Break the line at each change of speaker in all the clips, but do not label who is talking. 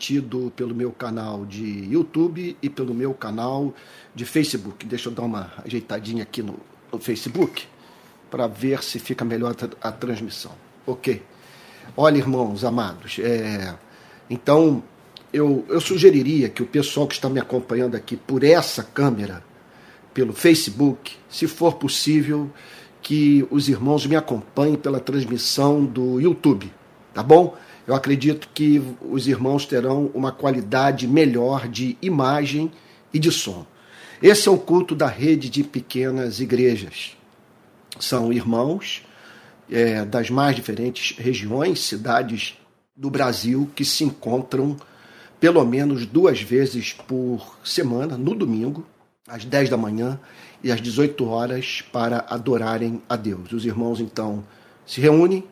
transmitido pelo meu canal de YouTube e pelo meu canal de Facebook. Deixa eu dar uma ajeitadinha aqui no, no Facebook para ver se fica melhor a, a, transmissão. Ok. Olha, irmãos amados, é, então eu, eu sugeriria que o pessoal que está me acompanhando aqui por essa câmera, pelo Facebook, se for possível, que os irmãos me acompanhem pela transmissão do YouTube, tá bom? Eu acredito que os irmãos terão uma qualidade melhor de imagem e de som. Esse é o culto da rede de pequenas igrejas. São irmãos é, das mais diferentes regiões, cidades do Brasil que se encontram pelo menos duas vezes por semana, no domingo, às 10 da manhã e às 18 horas, para adorarem a Deus. Os irmãos então se reúnem,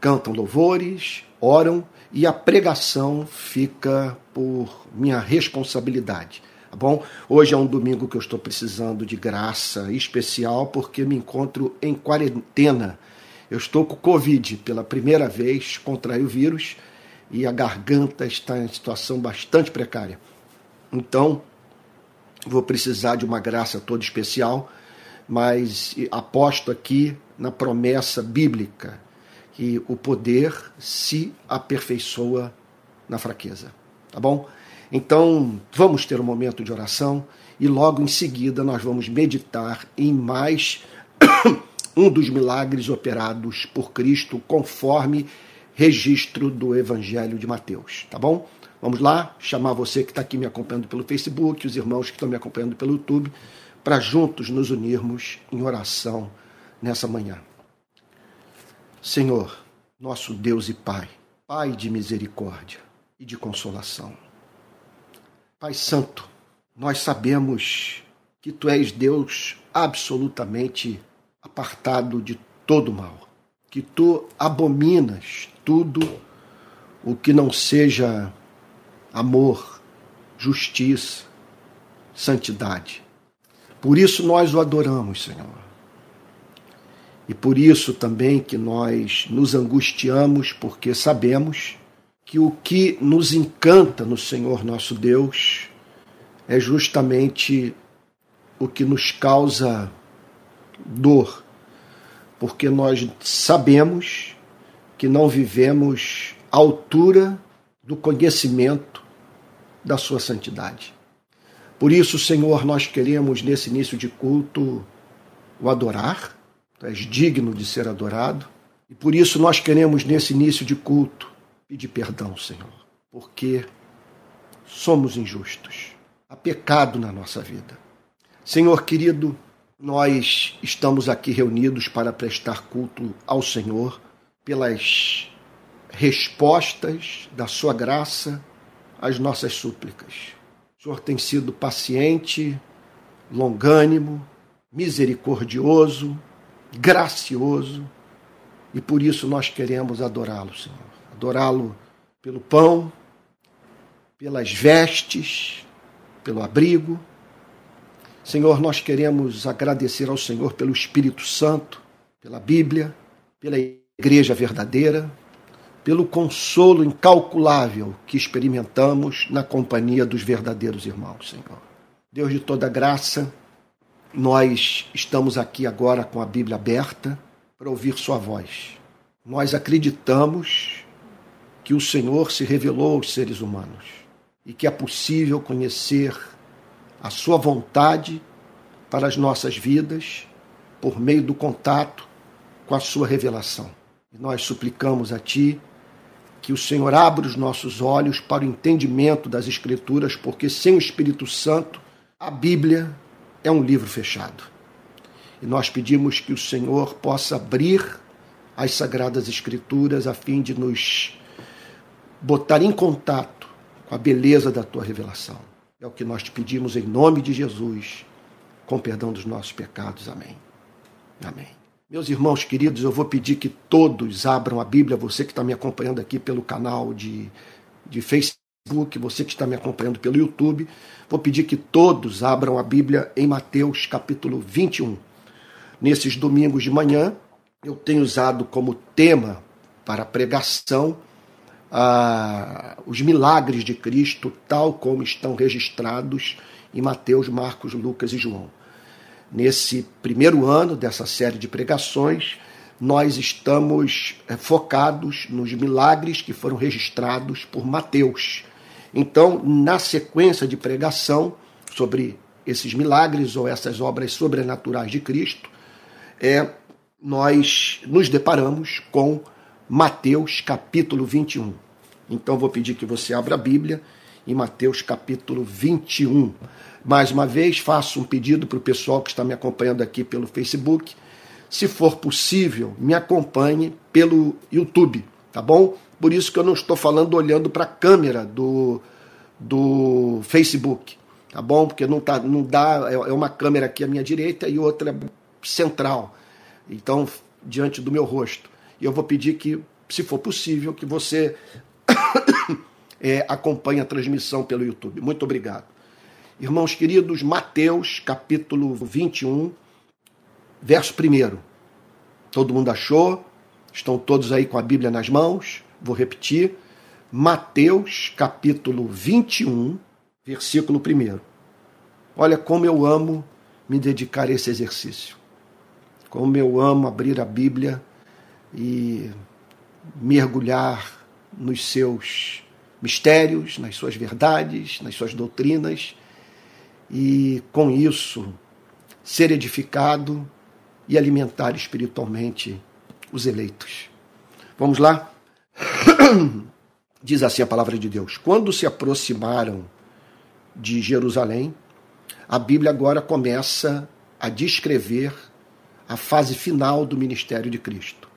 cantam louvores, oram e a pregação fica por minha responsabilidade. Tá bom? Hoje é um domingo que eu estou precisando de graça especial porque me encontro em quarentena. Eu estou com Covid pela primeira vez, contraí o vírus e a garganta está em situação bastante precária. Então, vou precisar de uma graça toda especial, mas aposto aqui na promessa bíblica que o poder se aperfeiçoa na fraqueza. Tá bom? Então, vamos ter um momento de oração e logo em seguida nós vamos meditar em mais um dos milagres operados por Cristo conforme registro do Evangelho de Mateus, tá bom? Vamos lá, chamar você que está aqui me acompanhando pelo Facebook, os irmãos que estão me acompanhando pelo YouTube, para juntos nos unirmos em oração nessa manhã. Senhor, nosso Deus e Pai, Pai de misericórdia e de consolação. Pai Santo, nós sabemos que Tu és Deus absolutamente apartado de todo mal, que Tu abominas tudo o que não seja amor, justiça, santidade. Por isso nós o adoramos, Senhor. E por isso também que nós nos angustiamos, porque sabemos que o que nos encanta no Senhor nosso Deus é justamente o que nos causa dor, porque nós sabemos que não vivemos à altura do conhecimento da Sua santidade. Por isso, Senhor, nós queremos nesse início de culto o adorar, tu és digno de ser adorado, e por isso nós queremos nesse início de culto pedir perdão, Senhor, porque somos injustos. Há pecado na nossa vida. Senhor querido, nós estamos aqui reunidos para prestar culto ao Senhor pelas respostas da Sua graça às nossas súplicas. O Senhor tem sido paciente, longânimo, misericordioso, gracioso, e por isso nós queremos adorá-lo, Senhor. Adorá-lo pelo pão, pelas vestes, pelo abrigo. Senhor, nós queremos agradecer ao Senhor pelo Espírito Santo, pela Bíblia, pela igreja verdadeira, pelo consolo incalculável que experimentamos na companhia dos verdadeiros irmãos, Senhor. Deus de toda graça, nós estamos aqui agora com a Bíblia aberta para ouvir Sua voz. Nós acreditamos que o Senhor se revelou aos seres humanos e que é possível conhecer a Sua vontade para as nossas vidas por meio do contato com a Sua revelação. E nós suplicamos a Ti que o Senhor abra os nossos olhos para o entendimento das Escrituras, porque sem o Espírito Santo, a Bíblia é um livro fechado. E nós pedimos que o Senhor possa abrir as Sagradas Escrituras a fim de nos botar em contato com a beleza da tua revelação. É o que nós te pedimos em nome de Jesus, com perdão dos nossos pecados. Amém. Amém. Meus irmãos queridos, eu vou pedir que todos abram a Bíblia, você que está me acompanhando aqui pelo canal de, de Facebook, você que está me acompanhando pelo YouTube, vou pedir que todos abram a Bíblia em Mateus capítulo 21. Nesses domingos de manhã, eu tenho usado como tema para pregação ah, os milagres de Cristo, tal como estão registrados em Mateus, Marcos, Lucas e João. Nesse primeiro ano dessa série de pregações, nós estamos eh, focados nos milagres que foram registrados por Mateus. Então, na sequência de pregação sobre esses milagres ou essas obras sobrenaturais de Cristo, é, nós nos deparamos com Mateus capítulo 21. Então vou pedir que você abra a Bíblia em Mateus capítulo 21. Mais uma vez, faço um pedido para o pessoal que está me acompanhando aqui pelo Facebook. Se for possível, me acompanhe pelo YouTube, tá bom? Por isso que eu não estou falando olhando para a câmera do, do Facebook, tá bom? Porque não, tá, não dá, é, é uma câmera aqui à minha direita e outra central, então, diante do meu rosto. E eu vou pedir que, se for possível, que você é, acompanhe a transmissão pelo YouTube. Muito obrigado. Irmãos queridos, Mateus capítulo 21, verso 1. Todo mundo achou? Estão todos aí com a Bíblia nas mãos? Vou repetir. Mateus capítulo 21, versículo 1. Olha como eu amo me dedicar a esse exercício. Como eu amo abrir a Bíblia e mergulhar nos seus mistérios, nas suas verdades, nas suas doutrinas e com isso ser edificado e alimentar espiritualmente os eleitos. Vamos lá? Diz assim a palavra de Deus: Quando se aproximaram de Jerusalém, a Bíblia agora começa a descrever a fase final do ministério de Cristo.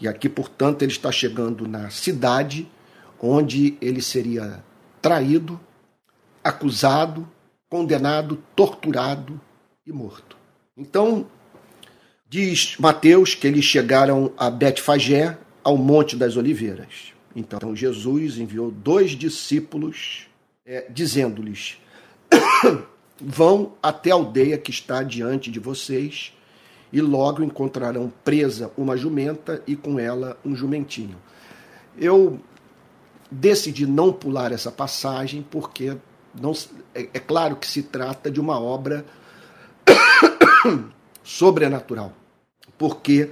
E aqui, portanto, ele está chegando na cidade onde ele seria traído, acusado, condenado, torturado e morto. Então, diz Mateus que eles chegaram a Betfagé, ao Monte das Oliveiras. Então, Jesus enviou dois discípulos, é, dizendo-lhes: Vão até a aldeia que está diante de vocês e logo encontrarão presa uma jumenta e com ela um jumentinho. Eu decidi não pular essa passagem porque não, é, é claro que se trata de uma obra sobrenatural, porque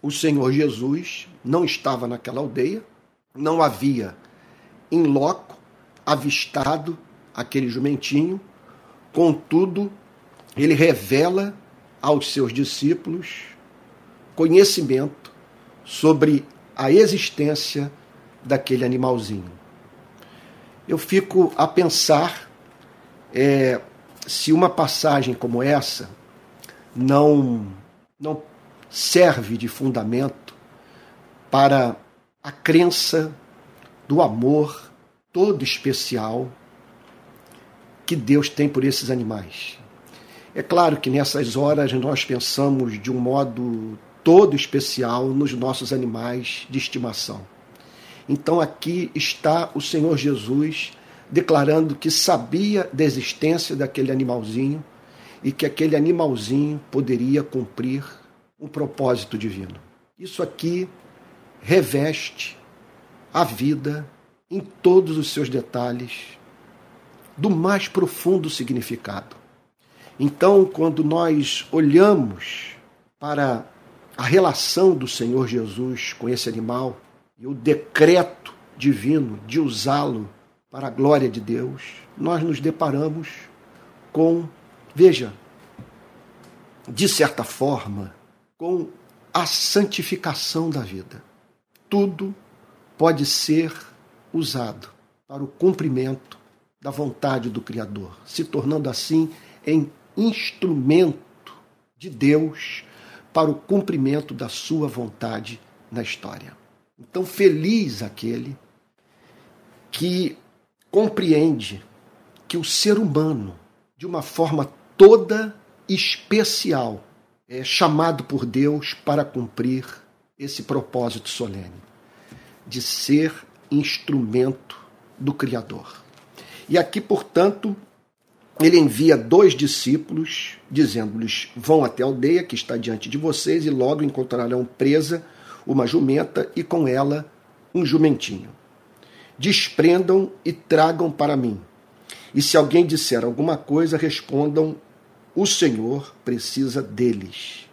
o Senhor Jesus não estava naquela aldeia, não havia em loco avistado aquele jumentinho, contudo, ele revela aos seus discípulos conhecimento sobre a existência daquele animalzinho. Eu fico a pensar é, se uma passagem como essa não, não serve de fundamento para a crença do amor todo especial que Deus tem por esses animais. É claro que nessas horas nós pensamos de um modo todo especial nos nossos animais de estimação. Então aqui está o Senhor Jesus declarando que sabia da existência daquele animalzinho e que aquele animalzinho poderia cumprir um propósito divino. Isso aqui reveste a vida em todos os seus detalhes do mais profundo significado. Então, quando nós olhamos para a relação do Senhor Jesus com esse animal e o decreto divino de usá-lo para a glória de Deus, nós nos deparamos com, veja, de certa forma, com a santificação da vida. Tudo pode ser usado para o cumprimento da vontade do Criador, se tornando assim em instrumento de Deus para o cumprimento da sua vontade na história. Então, feliz aquele que compreende que o ser humano, de uma forma toda especial, é chamado por Deus para cumprir esse propósito solene de ser instrumento do Criador. E aqui, portanto, ele envia dois discípulos, dizendo-lhes: Vão até a aldeia que está diante de vocês, e logo encontrarão presa uma jumenta e com ela um jumentinho. desprendam e tragam para mim. E se alguém disser alguma coisa, respondam: O Senhor precisa deles.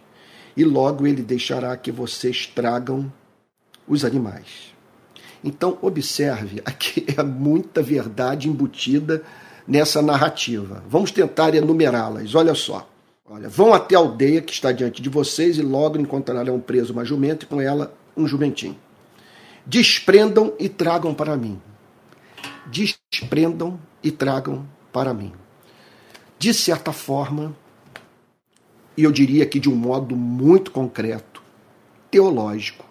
E logo ele deixará que vocês tragam os animais. Então, observe, aqui é muita verdade embutida nessa narrativa. Vamos tentar enumerá-las. Olha só. Olha, vão até a aldeia que está diante de vocês e logo encontrarão preso uma jumenta e com ela um jumentinho. Desprendam e tragam para mim. Desprendam e tragam para mim. De certa forma, e eu diria que de um modo muito concreto, teológico,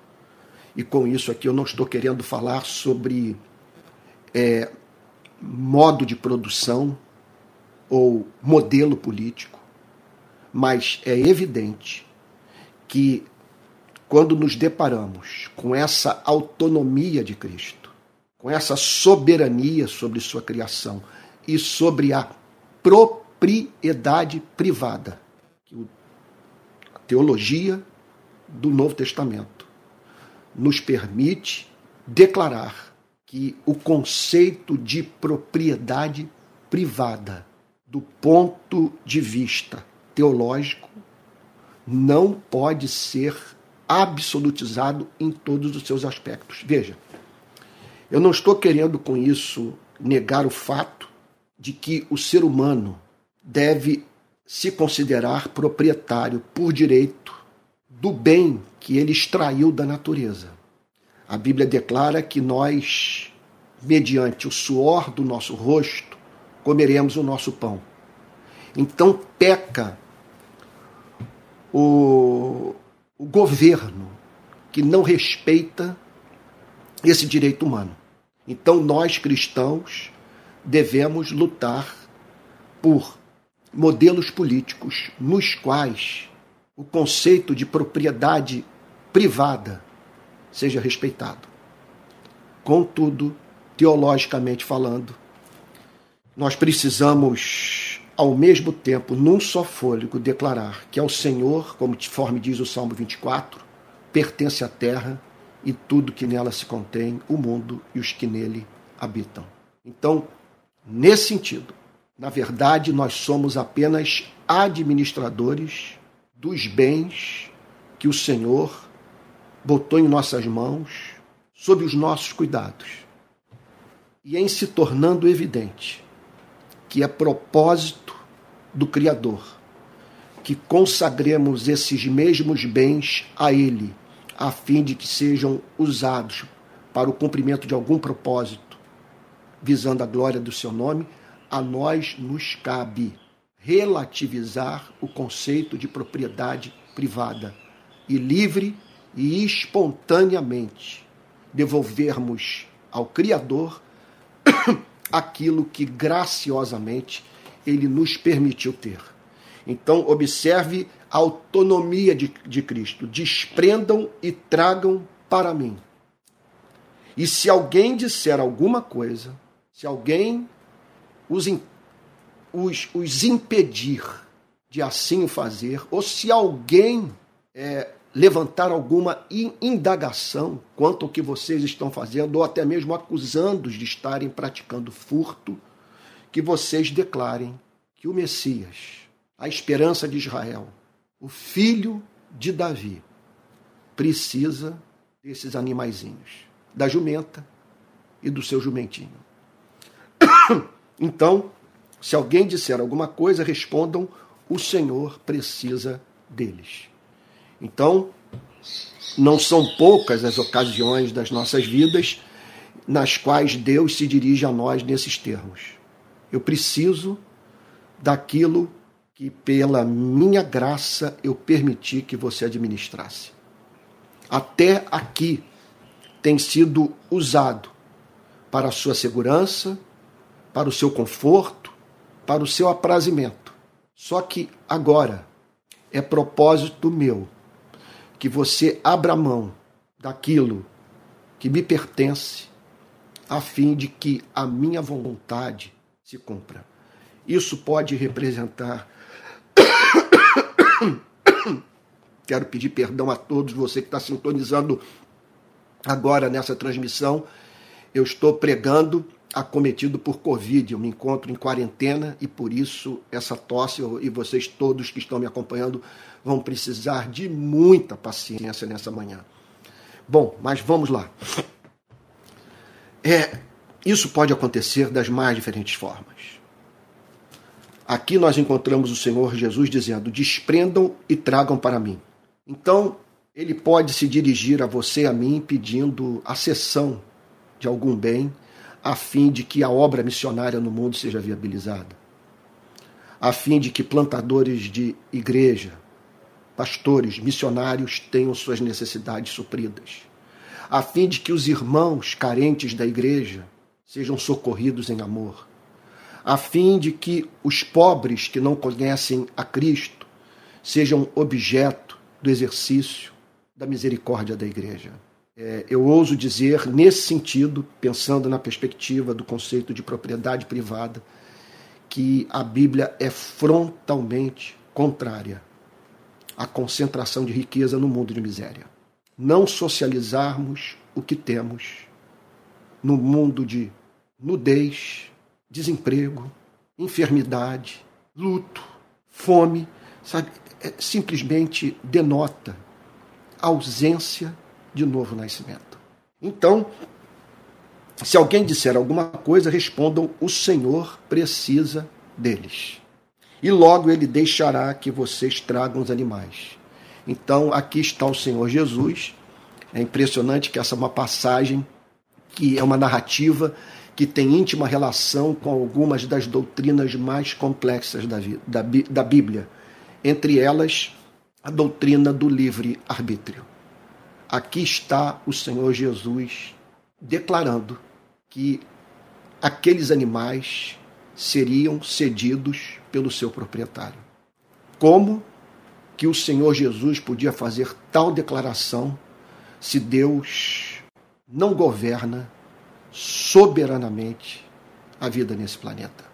e com isso aqui eu não estou querendo falar sobre é, modo de produção ou modelo político, mas é evidente que quando nos deparamos com essa autonomia de Cristo, com essa soberania sobre sua criação e sobre a propriedade privada, a teologia do Novo Testamento nos permite declarar que o conceito de propriedade privada, do ponto de vista teológico, não pode ser absolutizado em todos os seus aspectos. Veja, eu não estou querendo com isso negar o fato de que o ser humano deve se considerar proprietário por direito do bem que ele extraiu da natureza. A Bíblia declara que nós, mediante o suor do nosso rosto, comeremos o nosso pão. Então peca o, o governo que não respeita esse direito humano. Então, nós cristãos devemos lutar por modelos políticos nos quais o conceito de propriedade privada seja respeitado. Contudo, teologicamente falando, nós precisamos ao mesmo tempo, num só fôlego, declarar que ao Senhor, conforme diz o Salmo 24, pertence a terra e tudo que nela se contém, o mundo e os que nele habitam. Então, nesse sentido, na verdade, nós somos apenas administradores dos bens que o Senhor botou em nossas mãos, sob os nossos cuidados. E em se tornando evidente que é propósito do Criador que consagremos esses mesmos bens a Ele, a fim de que sejam usados para o cumprimento de algum propósito, visando a glória do seu nome, a nós nos cabe relativizar o conceito de propriedade privada e livre e espontaneamente devolvermos ao Criador aquilo que graciosamente ele nos permitiu ter. Então, observe a autonomia de, de Cristo. Desprendam e tragam para mim. E se alguém disser alguma coisa, se alguém os, os, os impedir de assim o fazer, ou se alguém é, levantar alguma indagação quanto ao que vocês estão fazendo, ou até mesmo acusando-os de estarem praticando furto, que vocês declarem que o Messias, a esperança de Israel, o filho de Davi, precisa desses animaizinhos, da jumenta e do seu jumentinho. Então, se alguém disser alguma coisa, respondam: o Senhor precisa deles. Então, não são poucas as ocasiões das nossas vidas nas quais Deus se dirige a nós nesses termos. Eu preciso daquilo que, pela minha graça, eu permiti que você administrasse. Até aqui tem sido usado para a sua segurança, para o seu conforto, para o seu aprazimento. Só que agora é propósito meu que você abra mão daquilo que me pertence, a fim de que a minha vontade se cumpra. Isso pode representar. Quero pedir perdão a todos você que está sintonizando agora nessa transmissão. Eu estou pregando acometido por Covid. Eu me encontro em quarentena e por isso essa tosse, e vocês todos que estão me acompanhando vão precisar de muita paciência nessa manhã. Bom, mas vamos lá. É, isso pode acontecer das mais diferentes formas. Aqui nós encontramos o Senhor Jesus dizendo: desprendam e tragam para mim. Então, ele pode se dirigir a você a mim pedindo a cessão de algum bem a fim de que a obra missionária no mundo seja viabilizada, a fim de que plantadores de igreja, pastores, missionários tenham suas necessidades supridas, a fim de que os irmãos carentes da igreja sejam socorridos em amor, a fim de que os pobres que não conhecem a Cristo sejam objeto do exercício da misericórdia da igreja. É, eu ouso dizer, nesse sentido, pensando na perspectiva do conceito de propriedade privada, que a Bíblia é frontalmente contrária à concentração de riqueza no mundo de miséria. Não socializarmos o que temos no mundo de nudez, desemprego, enfermidade, luto, fome, sabe, é, simplesmente denota ausência de novo nascimento. Então, se alguém disser alguma coisa, respondam: o Senhor precisa deles. E logo ele deixará que vocês tragam os animais. Então, aqui está o Senhor Jesus. É impressionante que essa é uma passagem que é uma narrativa que tem íntima relação com algumas das doutrinas mais complexas da, da, da Bíblia, entre elas a doutrina do livre-arbítrio. Aqui está o Senhor Jesus declarando que aqueles animais seriam cedidos pelo seu proprietário. Como que o Senhor Jesus podia fazer tal declaração se Deus não governa soberanamente a vida nesse planeta?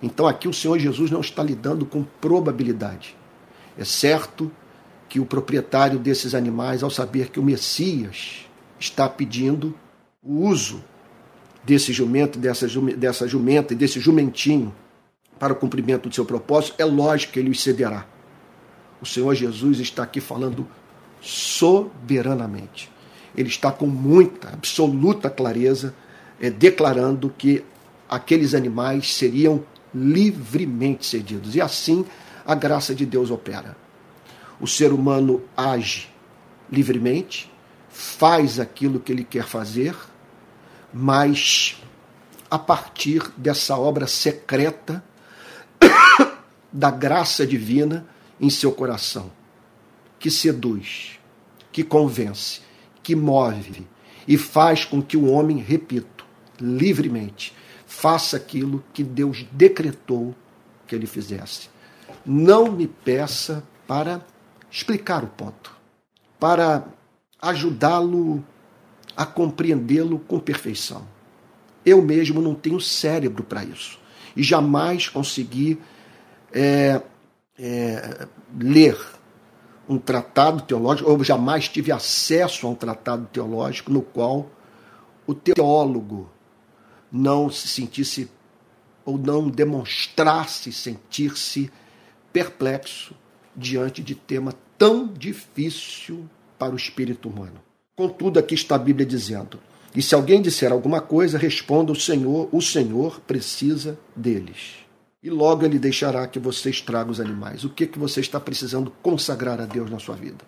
Então aqui o Senhor Jesus não está lidando com probabilidade. É certo que o proprietário desses animais, ao saber que o Messias está pedindo o uso desse jumento, dessa, dessa jumenta e desse jumentinho para o cumprimento do seu propósito, é lógico que ele os cederá. O Senhor Jesus está aqui falando soberanamente. Ele está com muita, absoluta clareza, é, declarando que aqueles animais seriam livremente cedidos. E assim a graça de Deus opera o ser humano age livremente, faz aquilo que ele quer fazer, mas a partir dessa obra secreta da graça divina em seu coração, que seduz, que convence, que move e faz com que o homem, repito, livremente, faça aquilo que Deus decretou que ele fizesse. Não me peça para explicar o ponto, para ajudá-lo a compreendê-lo com perfeição. Eu mesmo não tenho cérebro para isso e jamais consegui é, é, ler um tratado teológico, ou jamais tive acesso a um tratado teológico no qual o teólogo não se sentisse ou não demonstrasse sentir-se perplexo diante de tema tão difícil para o espírito humano. Contudo, aqui está a Bíblia dizendo: e se alguém disser alguma coisa, responda o Senhor, o Senhor precisa deles. E logo ele deixará que vocês tragam os animais. O que, que você está precisando consagrar a Deus na sua vida?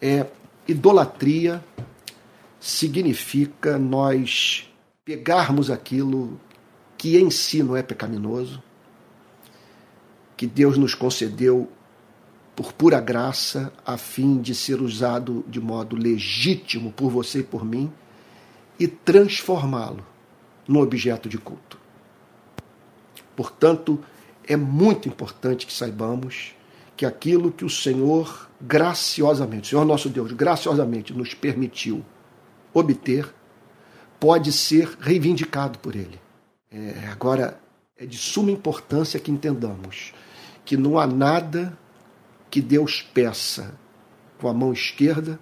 É idolatria significa nós pegarmos aquilo que em si não é pecaminoso, que Deus nos concedeu por pura graça, a fim de ser usado de modo legítimo por você e por mim, e transformá-lo no objeto de culto. Portanto, é muito importante que saibamos que aquilo que o Senhor graciosamente, o Senhor nosso Deus graciosamente nos permitiu obter, pode ser reivindicado por Ele. É, agora, é de suma importância que entendamos que não há nada que Deus peça com a mão esquerda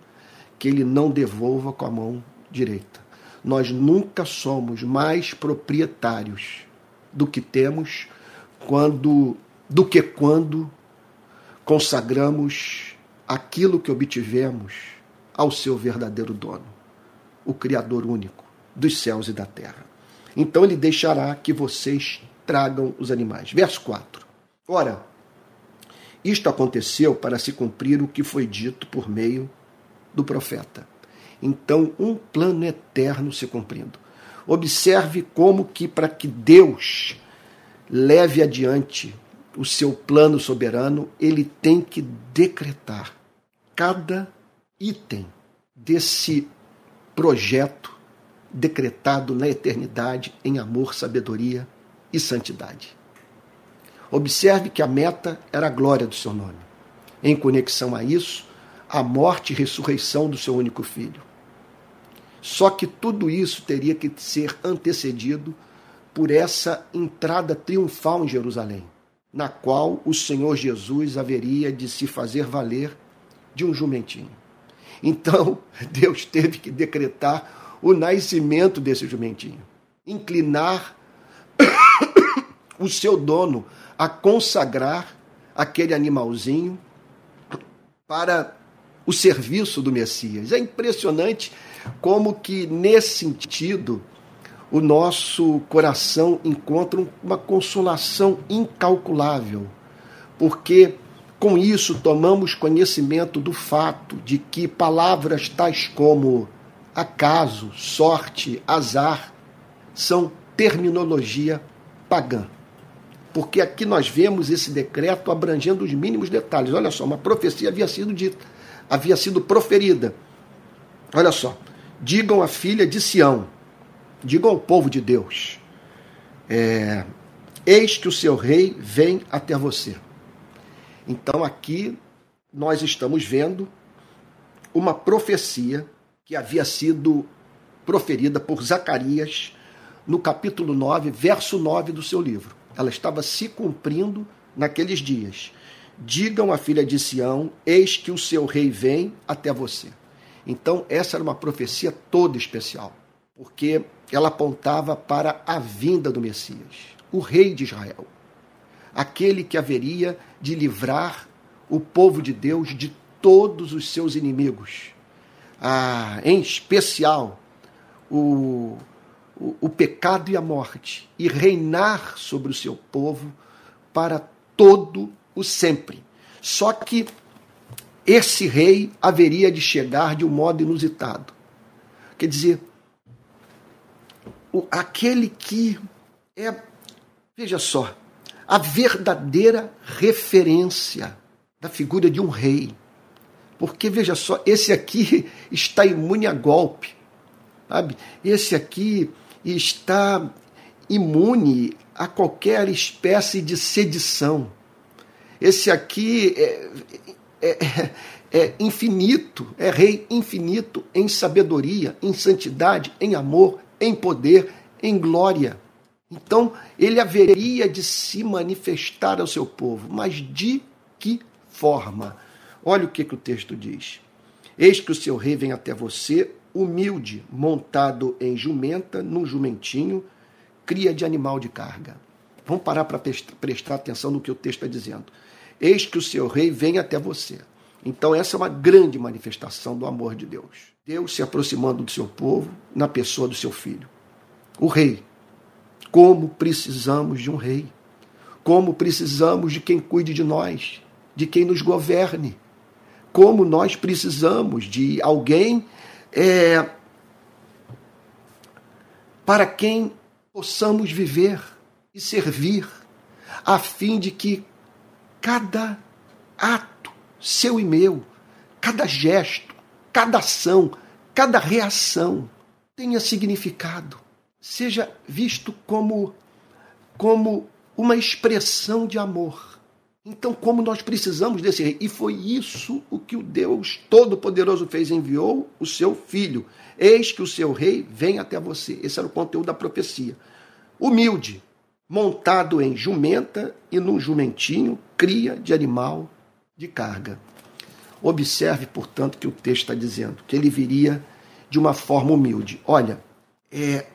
que ele não devolva com a mão direita. nós nunca somos mais proprietários do que temos quando do que quando consagramos aquilo que obtivemos ao seu verdadeiro dono, o Criador único dos céus e da terra. Então ele deixará que vocês tragam os animais. Verso 4. Ora, isto aconteceu para se cumprir o que foi dito por meio do profeta. Então, um plano eterno se cumprindo. Observe como que para que Deus leve adiante o seu plano soberano, ele tem que decretar cada item desse projeto decretado na eternidade em amor, sabedoria e santidade. Observe que a meta era a glória do seu nome. Em conexão a isso, a morte e ressurreição do seu único filho. Só que tudo isso teria que ser antecedido por essa entrada triunfal em Jerusalém, na qual o Senhor Jesus haveria de se fazer valer de um jumentinho. Então, Deus teve que decretar o nascimento desse jumentinho, inclinar o seu dono a consagrar aquele animalzinho para o serviço do Messias. É impressionante como que nesse sentido o nosso coração encontra uma consolação incalculável, porque com isso tomamos conhecimento do fato de que palavras tais como acaso, sorte, azar são terminologia pagã. Porque aqui nós vemos esse decreto abrangendo os mínimos detalhes. Olha só, uma profecia havia sido dita, havia sido proferida. Olha só, digam à filha de Sião, digam ao povo de Deus: é, Eis que o seu rei vem até você. Então aqui nós estamos vendo uma profecia que havia sido proferida por Zacarias no capítulo 9, verso 9 do seu livro. Ela estava se cumprindo naqueles dias. Digam à filha de Sião: Eis que o seu rei vem até você. Então, essa era uma profecia toda especial, porque ela apontava para a vinda do Messias, o rei de Israel, aquele que haveria de livrar o povo de Deus de todos os seus inimigos, ah, em especial o, o, pecado e a morte, e reinar sobre o seu povo para todo o sempre. Só que esse rei haveria de chegar de um modo inusitado. Quer dizer, o, aquele que é, veja só, a verdadeira referência da figura de um rei. Porque, veja só, esse aqui está imune a golpe, sabe? Esse aqui está imune a qualquer espécie de sedição. Esse aqui é, é, é, infinito, é rei infinito em sabedoria, em santidade, em amor, em poder, em glória. Então, ele haveria de se manifestar ao seu povo, mas de que forma? Olha o que, que o texto diz. Eis que o seu rei vem até você, humilde, montado em jumenta, num jumentinho, cria de animal de carga. Vamos parar para prestar atenção no que o texto está dizendo. Eis que o seu rei vem até você. Então, essa é uma grande manifestação do amor de Deus. Deus se aproximando do seu povo na pessoa do seu filho. O rei. Como precisamos de um rei. Como precisamos de quem cuide de nós, de quem nos governe. Como nós precisamos de alguém é, para quem possamos viver e servir, a fim de que cada ato, seu e meu, cada gesto, cada ação, cada reação tenha significado, seja visto como como uma expressão de amor então, como nós precisamos desse rei? E foi isso o que o Deus Todo-Poderoso fez: enviou o seu filho. Eis que o seu rei vem até você. Esse era o conteúdo da profecia. Humilde, montado em jumenta e num jumentinho, cria de animal de carga. Observe, portanto, que o texto está dizendo que ele viria de uma forma humilde. Olha, É,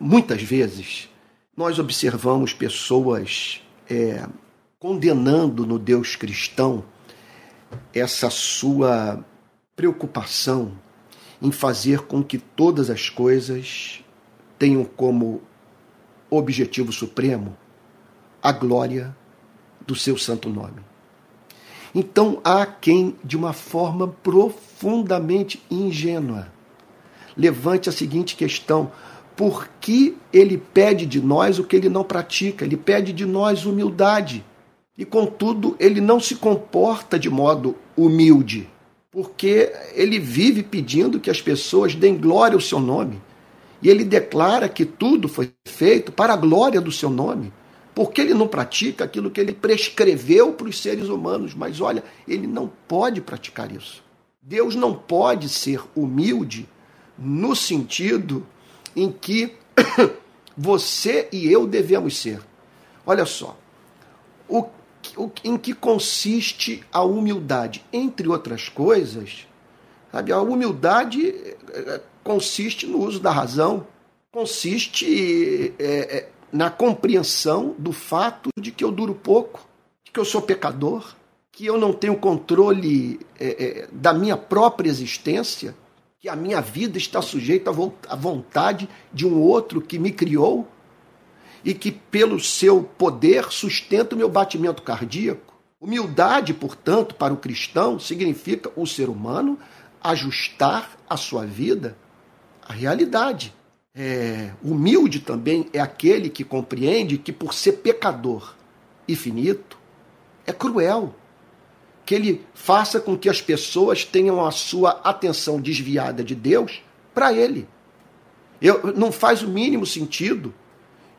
muitas vezes nós observamos pessoas é, condenando no Deus cristão essa sua preocupação em fazer com que todas as coisas tenham como objetivo supremo a glória do seu santo nome. Então há quem, de uma forma profundamente ingênua, levante a seguinte questão: por que ele pede de nós o que ele não pratica? Ele pede de nós humildade. E, contudo, ele não se comporta de modo humilde, porque ele vive pedindo que as pessoas deem glória ao seu nome. E ele declara que tudo foi feito para a glória do seu nome. Porque ele não pratica aquilo que ele prescreveu para os seres humanos. Mas olha, ele não pode praticar isso. Deus não pode ser humilde no sentido em que você e eu devemos ser. Olha só, o, em que consiste a humildade? Entre outras coisas, sabe, a humildade eh, eh, consiste no uso da razão, consiste é, é, na compreensão do fato de que eu duro pouco, de que eu sou pecador, que eu não tenho controle é, da minha própria existência que a minha vida está sujeita à vontade de um outro que me criou e que, pelo seu poder, sustenta o meu batimento cardíaco. Humildade, portanto, para o cristão significa o ser humano ajustar a sua vida à realidade. É, humilde também é aquele que compreende que, por ser pecador e finito, é cruel que ele faça com que as pessoas tenham a sua atenção desviada de Deus para ele. Eu, não faz o mínimo sentido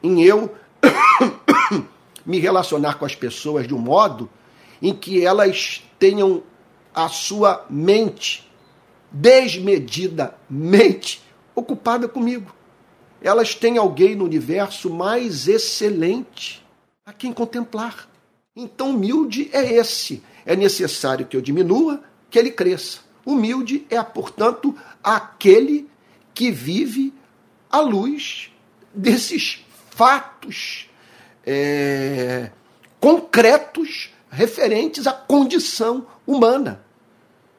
em eu me relacionar com as pessoas de um modo em que elas tenham a sua mente desmedidamente ocupada comigo. Elas têm alguém no universo mais excelente a quem contemplar. Então, humilde é esse é necessário que eu diminua, que ele cresça. Humilde é, portanto, aquele que vive à luz desses fatos é, concretos referentes à condição humana.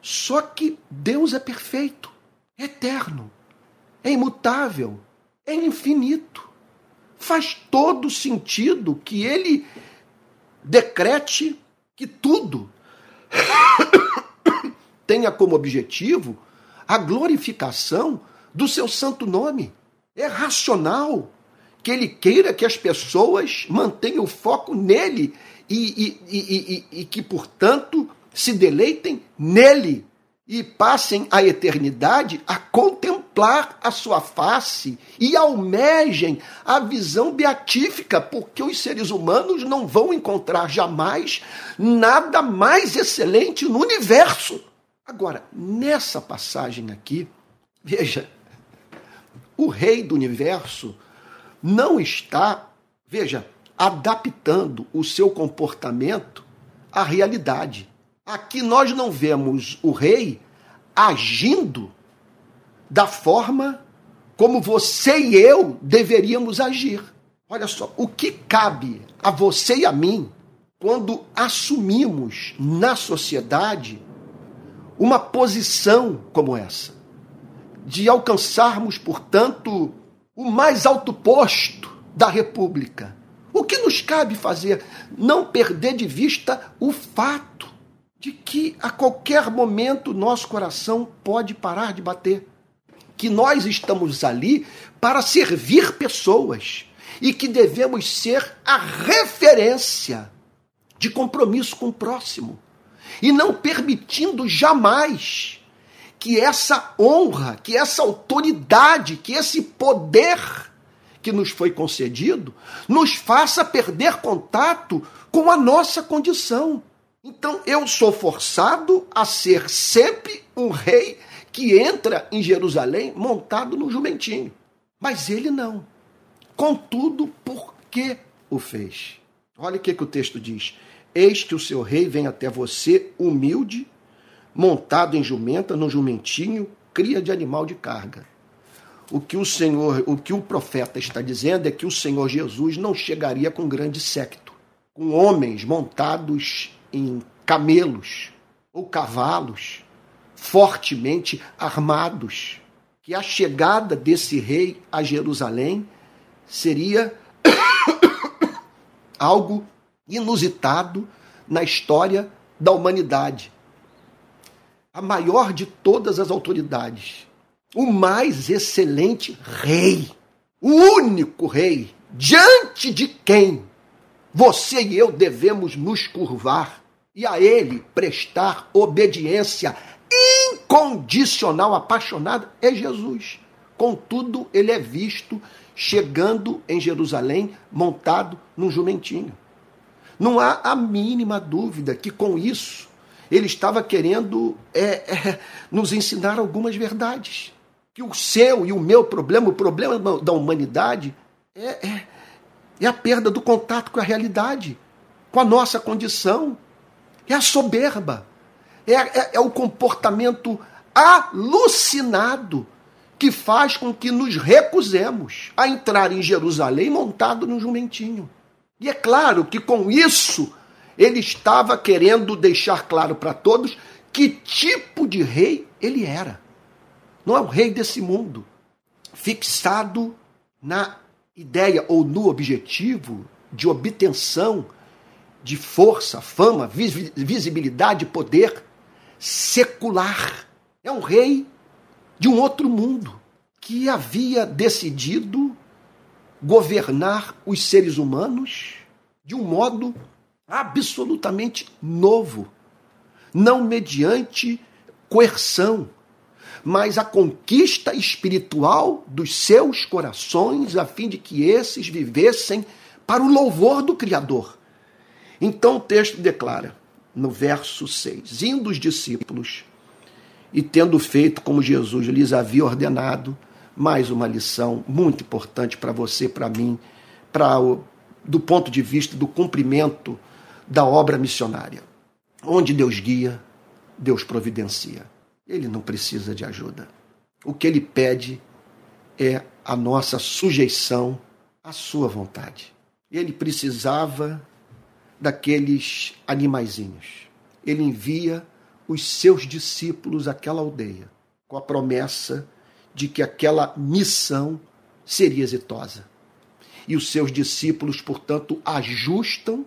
Só que Deus é perfeito, é eterno, é imutável, é infinito. Faz todo sentido que ele decrete que tudo tenha como objetivo a glorificação do seu santo nome. É racional que ele queira que as pessoas mantenham o foco nele e, e, e, e, que, portanto, se deleitem nele e passem a eternidade a contemplar a sua face e almejem a visão beatífica, porque os seres humanos não vão encontrar jamais nada mais excelente no universo. Agora, nessa passagem aqui, veja, o rei do universo não está, veja, adaptando o seu comportamento à realidade. Aqui nós não vemos o rei agindo da forma como você e eu deveríamos agir. Olha só, o que cabe a você e a mim quando assumimos na sociedade uma posição como essa, de alcançarmos, portanto, o mais alto posto da República. O que nos cabe fazer? Não perder de vista o fato de que a qualquer momento nosso coração pode parar de bater. Que nós estamos ali para servir pessoas e que devemos ser a referência de compromisso com o próximo e não permitindo jamais que essa honra, que essa autoridade, que esse poder que nos foi concedido nos faça perder contato com a nossa condição então eu sou forçado a ser sempre um rei que entra em Jerusalém montado no jumentinho. Mas ele não. Contudo, por que o fez? Olha o que, que o texto diz. Eis que o seu rei vem até você humilde, montado em jumenta, no jumentinho, cria de animal de carga. o que o Senhor, o que o profeta está dizendo é que o Senhor Jesus não chegaria com grande séquito, com homens montados em camelos ou cavalos, fortemente armados, que a chegada desse rei a Jerusalém seria algo inusitado na história da humanidade. A maior de todas as autoridades, o mais excelente rei, o único rei diante de quem você e eu devemos nos curvar e a ele prestar obediência incondicional, apaixonada, é Jesus. Contudo, ele é visto chegando em Jerusalém montado num jumentinho. Não há a mínima dúvida que com isso ele estava querendo é, é, nos ensinar algumas verdades. Que o seu e o meu problema, o problema da humanidade, é, é, é a perda do contato com a realidade, com a nossa condição. É a soberba, é, é, é o comportamento alucinado que faz com que nos recusemos a entrar em Jerusalém montado num jumentinho. E é claro que com isso ele estava querendo deixar claro para todos que tipo de rei ele era. Não é o rei desse mundo, fixado na ideia ou no objetivo de obtenção de força, fama, visibilidade, poder secular. É um rei de um outro mundo que havia decidido governar os seres humanos de um modo absolutamente novo, não mediante coerção, mas a conquista espiritual dos seus corações, a fim de que esses vivessem para o louvor do Criador. Então o texto declara, no verso 6: Indo os discípulos e tendo feito como Jesus lhes havia ordenado, mais uma lição muito importante para você, para mim, para do ponto de vista do cumprimento da obra missionária. Onde Deus guia, Deus providencia. Ele não precisa de ajuda. O que ele pede é a nossa sujeição à sua vontade. Ele precisava daqueles animaizinhos. Ele envia os seus discípulos àquela aldeia, com a promessa de que aquela missão seria exitosa. E os seus discípulos, portanto, ajustam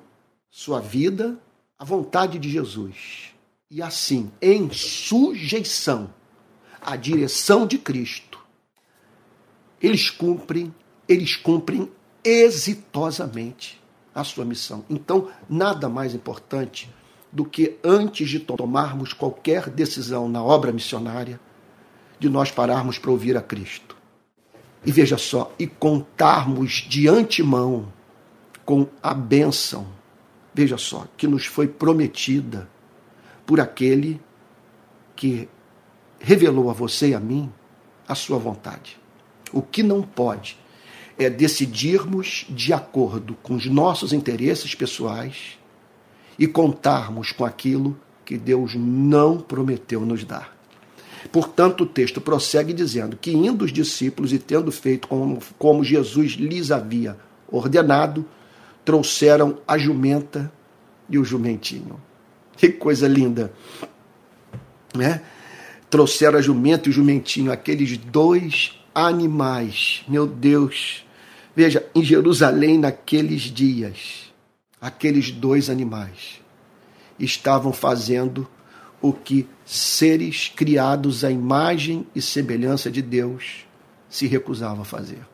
sua vida à vontade de Jesus. E assim, em sujeição à direção de Cristo, eles cumprem, eles cumprem exitosamente a sua missão. Então, nada mais importante do que antes de tomarmos qualquer decisão na obra missionária, de nós pararmos para ouvir a Cristo. E veja só, e contarmos de antemão com a bênção, veja só, que nos foi prometida por aquele que revelou a você e a mim a sua vontade. O que não pode é decidirmos de acordo com os nossos interesses pessoais e contarmos com aquilo que Deus não prometeu nos dar. Portanto, o texto prossegue dizendo que, indo os discípulos e tendo feito como, como Jesus lhes havia ordenado, trouxeram a jumenta e o jumentinho. Que coisa linda! Né? Trouxeram a jumenta e o jumentinho, aqueles dois animais. Meu Deus! Veja, em Jerusalém, naqueles dias, aqueles dois animais estavam fazendo o que seres criados à imagem e semelhança de Deus se recusavam a fazer.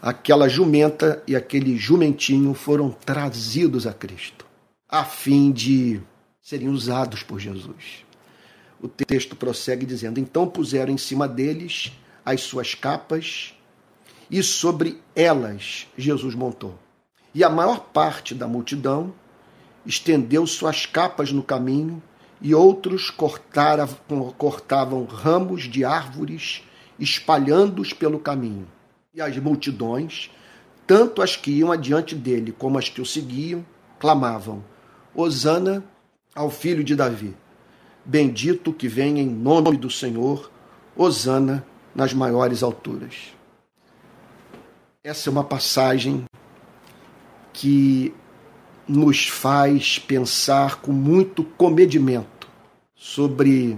Aquela jumenta e aquele jumentinho foram trazidos a Cristo, a fim de serem usados por Jesus. O texto prossegue dizendo: Então puseram em cima deles as suas capas, e sobre elas Jesus montou. E a maior parte da multidão estendeu suas capas no caminho, e outros cortara, cortavam ramos de árvores, espalhando-os pelo caminho. E as multidões, tanto as que iam adiante dele como as que o seguiam, clamavam: Hosana ao filho de Davi. Bendito que vem em nome do Senhor, Hosana nas maiores alturas. Essa é uma passagem que nos faz pensar com muito comedimento sobre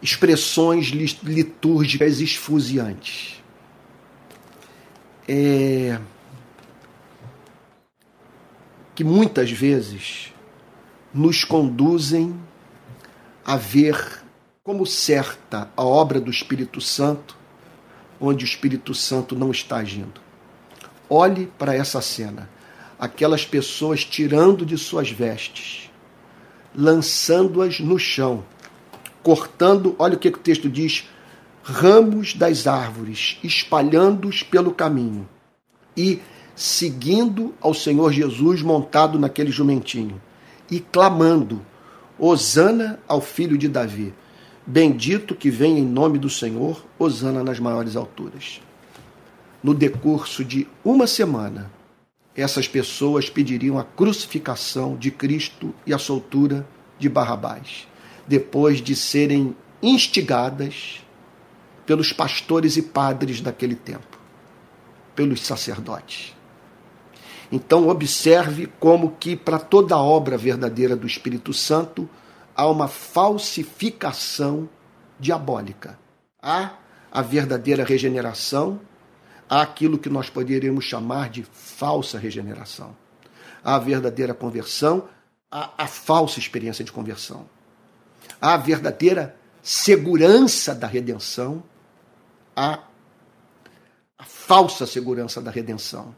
expressões litúrgicas esfuziantes. É... Que muitas vezes nos conduzem a ver como certa a obra do Espírito Santo, onde o Espírito Santo não está agindo. Olhe para essa cena. Aquelas pessoas tirando de suas vestes, lançando-as no chão, cortando, olha o que o texto diz, ramos das árvores, espalhando-os pelo caminho e seguindo ao Senhor Jesus montado naquele jumentinho e clamando: Hosana ao filho de Davi. Bendito que vem em nome do Senhor, Hosana nas maiores alturas. No decurso de uma semana, essas pessoas pediriam a crucificação de Cristo e a soltura de Barrabás, depois de serem instigadas pelos pastores e padres daquele tempo, pelos sacerdotes. Então observe como que para toda obra verdadeira do Espírito Santo há uma falsificação diabólica. Há a verdadeira regeneração, há aquilo que nós poderíamos chamar de falsa regeneração. Há a verdadeira conversão, há a falsa experiência de conversão. Há a verdadeira segurança da redenção, há a falsa segurança da redenção.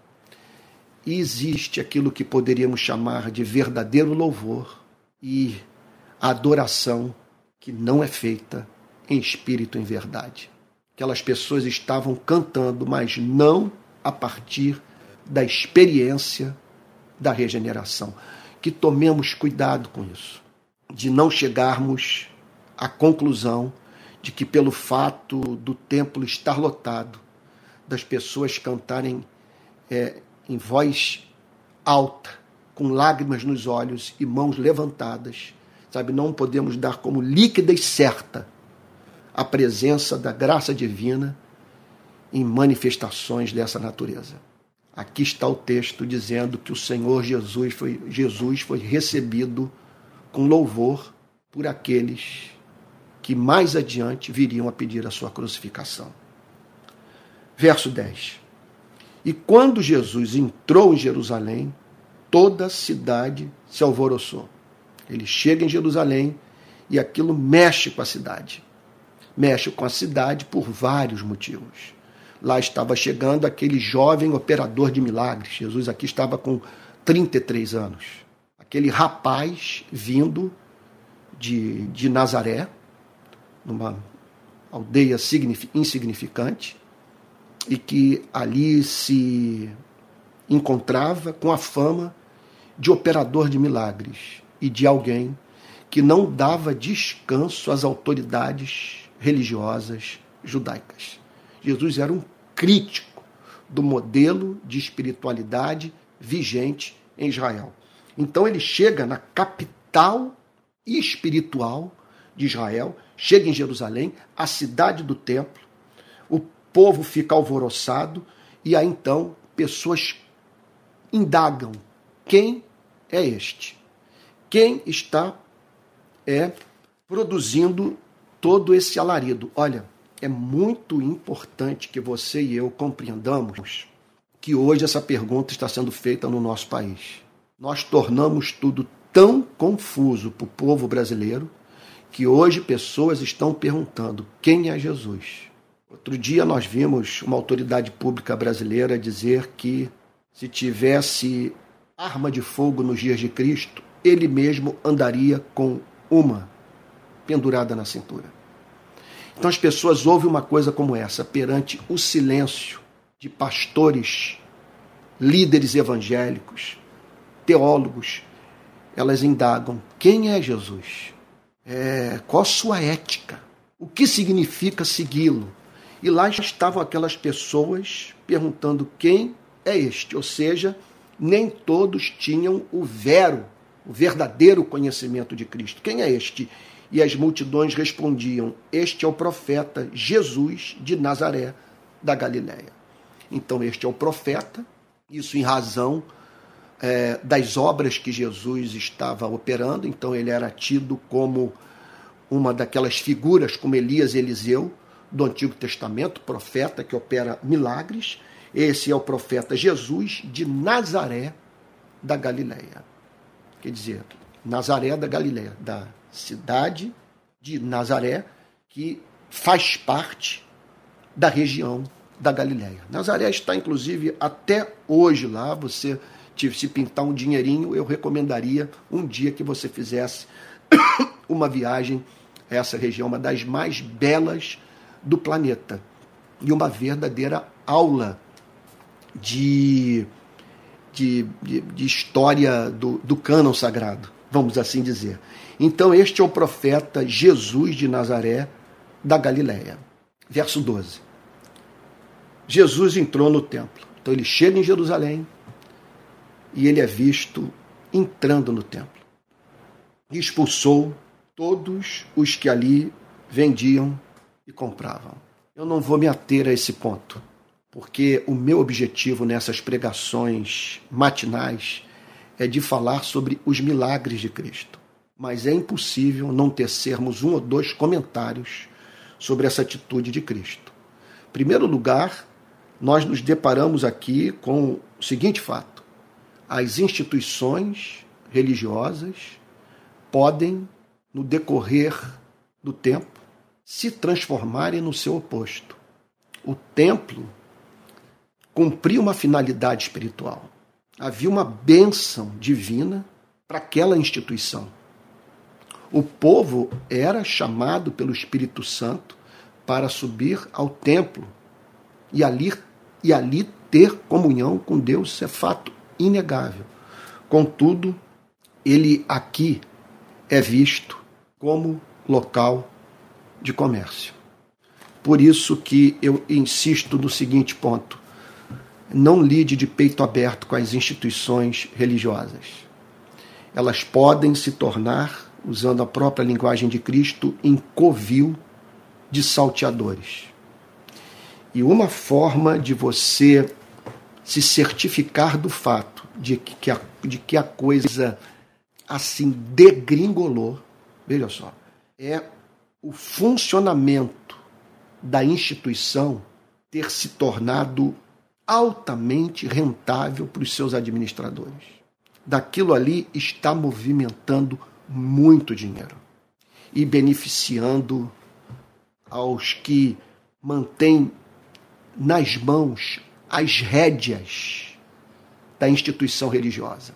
E existe aquilo que poderíamos chamar de verdadeiro louvor e adoração que não é feita em espírito em verdade. Aquelas pessoas estavam cantando, mas não a partir da experiência da regeneração. Que tomemos cuidado com isso, de não chegarmos à conclusão de que, pelo fato do templo estar lotado, das pessoas cantarem é, em voz alta, com lágrimas nos olhos e mãos levantadas, sabe? Não podemos dar como líquida e certa a presença da graça divina em manifestações dessa natureza. Aqui está o texto dizendo que o Senhor Jesus foi, Jesus foi recebido com louvor por aqueles que mais adiante viriam a pedir a sua crucificação. Verso 10. E quando Jesus entrou em Jerusalém, toda a cidade se alvoroçou. Ele chega em Jerusalém e aquilo mexe com a cidade. Mexe com a cidade por vários motivos. Lá estava chegando aquele jovem operador de milagres. Jesus aqui estava com 33 anos. Aquele rapaz vindo de, de Nazaré, numa aldeia insignificante, e que ali se encontrava com a fama de operador de milagres e de alguém que não dava descanso às autoridades religiosas judaicas. Jesus era um crítico do modelo de espiritualidade vigente em Israel. Então ele chega na capital espiritual de Israel, chega em Jerusalém, a cidade do templo, povo fica alvoroçado e aí então pessoas indagam quem é este? Quem está é produzindo todo esse alarido? Olha, é muito importante que você e eu compreendamos que hoje essa pergunta está sendo feita no nosso país. Nós tornamos tudo tão confuso para o povo brasileiro que hoje pessoas estão perguntando quem é Jesus. Outro dia nós vimos uma autoridade pública brasileira dizer que se tivesse arma de fogo nos dias de Cristo, ele mesmo andaria com uma pendurada na cintura. Então as pessoas ouvem uma coisa como essa perante o silêncio de pastores, líderes evangélicos, teólogos. Elas indagam: quem é Jesus? É, qual sua ética? O que significa segui-lo? E lá estavam aquelas pessoas perguntando quem é este, ou seja, nem todos tinham o vero, o verdadeiro conhecimento de Cristo. Quem é este E as multidões respondiam: Este é o profeta Jesus de Nazaré da Galiléia. Então, este é o profeta, isso em razão é, das obras que Jesus estava operando, então ele era tido como uma daquelas figuras, como Elias e Eliseu, do Antigo Testamento, profeta que opera milagres. Esse é o profeta Jesus de Nazaré da Galileia. Quer dizer, Nazaré da Galileia, da cidade de Nazaré, que faz parte da região da Galileia. Nazaré está, inclusive, até hoje lá. Você se pintar um dinheirinho, eu recomendaria um dia que você fizesse uma viagem a essa região, uma das mais belas do planeta. E uma verdadeira aula de, de, de, de história do, do cânon sagrado, vamos assim dizer. Então, este é o profeta Jesus de Nazaré da Galiléia. Verso 12. Jesus entrou no templo. Então, ele chega em Jerusalém, e ele é visto entrando no templo. E expulsou todos os que ali vendiam e compravam. Eu não vou me ater a esse ponto, porque o meu objetivo nessas pregações matinais é de falar sobre os milagres de Cristo. Mas é impossível não tecermos um ou dois comentários sobre essa atitude de Cristo. Em primeiro lugar, nós nos deparamos aqui com o seguinte fato: as instituições religiosas podem, no decorrer do tempo, se transformarem no seu oposto. O templo cumpria uma finalidade espiritual. Havia uma bênção divina para aquela instituição. O povo era chamado pelo Espírito Santo para subir ao templo e ali, e ali ter comunhão com Deus. Isso é fato inegável. Contudo, ele aqui é visto como local de comércio. Por isso que eu insisto no seguinte ponto: não lide de peito aberto com as instituições religiosas. Elas podem se tornar, usando a própria linguagem de Cristo, em covil de salteadores. E uma forma de você se certificar do fato de que a, de que a coisa assim degringolou, veja só, é o funcionamento da instituição ter se tornado altamente rentável para os seus administradores. Daquilo ali está movimentando muito dinheiro e beneficiando aos que mantêm nas mãos as rédeas da instituição religiosa.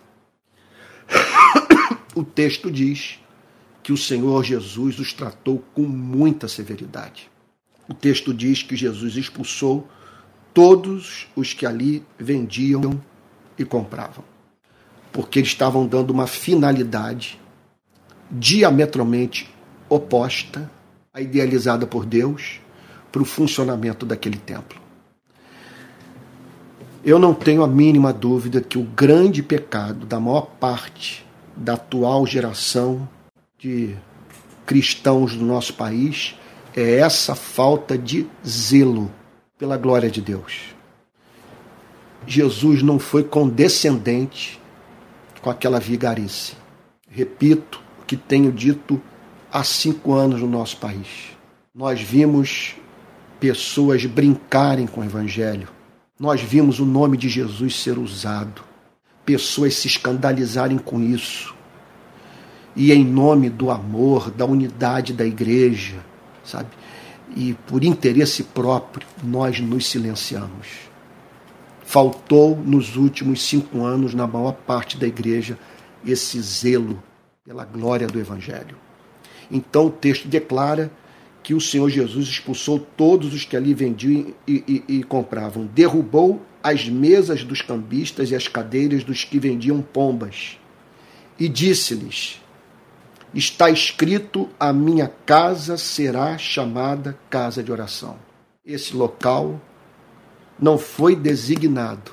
O texto diz que o Senhor Jesus os tratou com muita severidade. O texto diz que Jesus expulsou todos os que ali vendiam e compravam, porque eles estavam dando uma finalidade diametralmente oposta à idealizada por Deus para o funcionamento daquele templo. Eu não tenho a mínima dúvida que o grande pecado da maior parte da atual geração de cristãos do nosso país é essa falta de zelo pela glória de Deus. Jesus não foi condescendente com aquela vigarice. Repito o que tenho dito há cinco anos no nosso país. Nós vimos pessoas brincarem com o Evangelho, nós vimos o nome de Jesus ser usado, pessoas se escandalizarem com isso. E em nome do amor, da unidade da igreja, sabe? E por interesse próprio, nós nos silenciamos. Faltou nos últimos cinco anos, na maior parte da igreja, esse zelo pela glória do Evangelho. Então o texto declara que o Senhor Jesus expulsou todos os que ali vendiam e, e, e compravam. Derrubou as mesas dos cambistas e as cadeiras dos que vendiam pombas. E disse-lhes: Está escrito: A minha casa será chamada casa de oração. Esse local não foi designado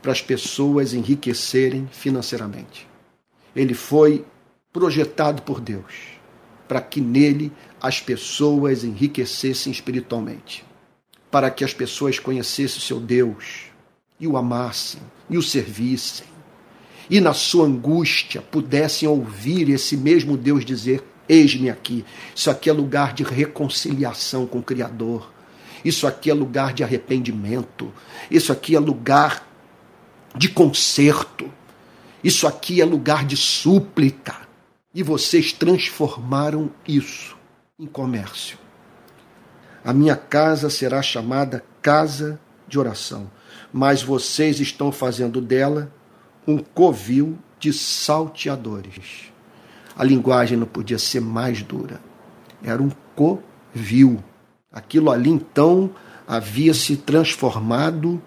para as pessoas enriquecerem financeiramente. Ele foi projetado por Deus para que nele as pessoas enriquecessem espiritualmente, para que as pessoas conhecessem o seu Deus e o amassem e o servissem, e na sua angústia pudessem ouvir esse mesmo Deus dizer: Eis-me aqui. Isso aqui é lugar de reconciliação com o Criador. Isso aqui é lugar de arrependimento. Isso aqui é lugar de conserto. Isso aqui é lugar de súplica. E vocês transformaram isso em comércio. A minha casa será chamada casa de oração, mas vocês estão fazendo dela um covil de salteadores. A linguagem não podia ser mais dura. Era um covil. Aquilo ali então havia se transformado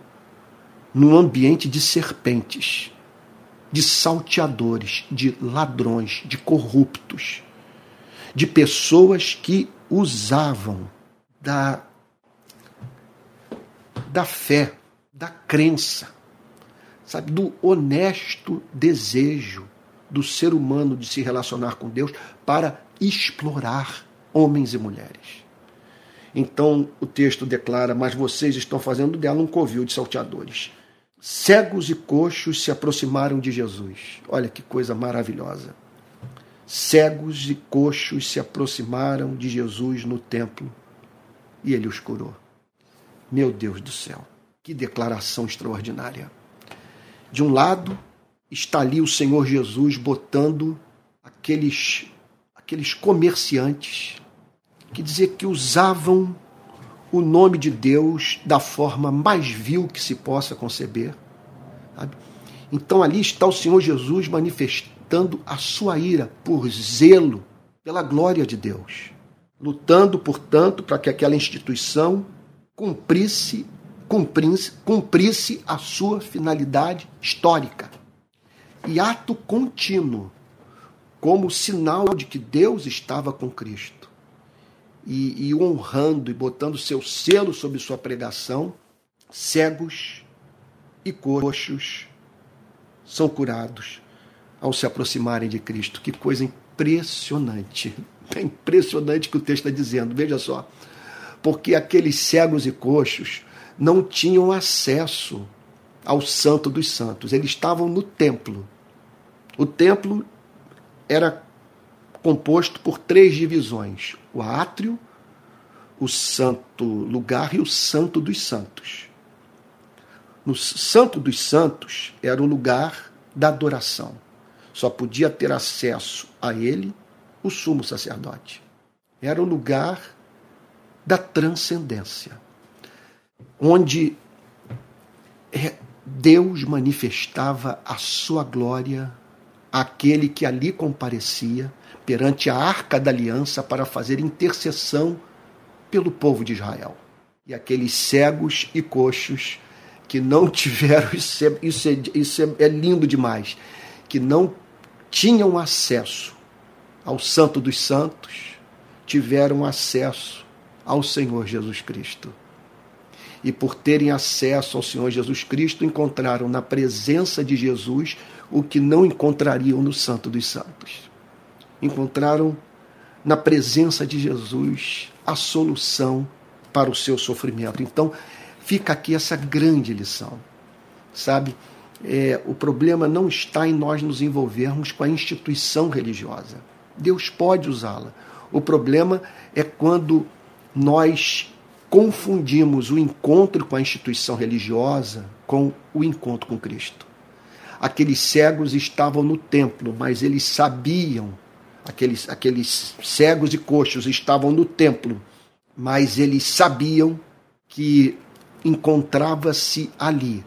num ambiente de serpentes, de salteadores, de ladrões, de corruptos, de pessoas que usavam da, da fé, da crença, sabe, do honesto desejo do ser humano de se relacionar com Deus para explorar homens e mulheres. Então o texto declara: Mas vocês estão fazendo dela um covil de salteadores. Cegos e coxos se aproximaram de Jesus. Olha que coisa maravilhosa. Cegos e coxos se aproximaram de Jesus no templo e ele os curou. Meu Deus do céu, que declaração extraordinária. De um lado, está ali o Senhor Jesus botando aqueles, aqueles comerciantes que dizer que usavam o nome de Deus da forma mais vil que se possa conceber. Sabe? Então ali está o Senhor Jesus manifestando a sua ira por zelo pela glória de Deus, lutando, portanto, para que aquela instituição cumprisse, cumprisse, cumprisse a sua finalidade histórica. E ato contínuo, como sinal de que Deus estava com Cristo e, e honrando e botando seu selo sobre sua pregação, cegos e coxos são curados ao se aproximarem de Cristo. Que coisa impressionante. É impressionante que o texto está dizendo, veja só. Porque aqueles cegos e coxos não tinham acesso ao Santo dos Santos, eles estavam no templo. O templo era composto por três divisões: o átrio, o santo lugar e o santo dos santos. No santo dos santos era o lugar da adoração. Só podia ter acesso a ele o sumo sacerdote. Era o lugar da transcendência, onde é, Deus manifestava a sua glória àquele que ali comparecia perante a arca da aliança para fazer intercessão pelo povo de Israel. E aqueles cegos e coxos que não tiveram, isso é, isso é, isso é, é lindo demais, que não tinham acesso ao Santo dos Santos, tiveram acesso ao Senhor Jesus Cristo. E por terem acesso ao Senhor Jesus Cristo, encontraram na presença de Jesus o que não encontrariam no Santo dos Santos encontraram na presença de Jesus a solução para o seu sofrimento. Então, fica aqui essa grande lição, sabe? É, o problema não está em nós nos envolvermos com a instituição religiosa. Deus pode usá-la. O problema é quando nós confundimos o encontro com a instituição religiosa com o encontro com Cristo. Aqueles cegos estavam no templo, mas eles sabiam aqueles, aqueles cegos e coxos estavam no templo, mas eles sabiam que encontrava-se ali,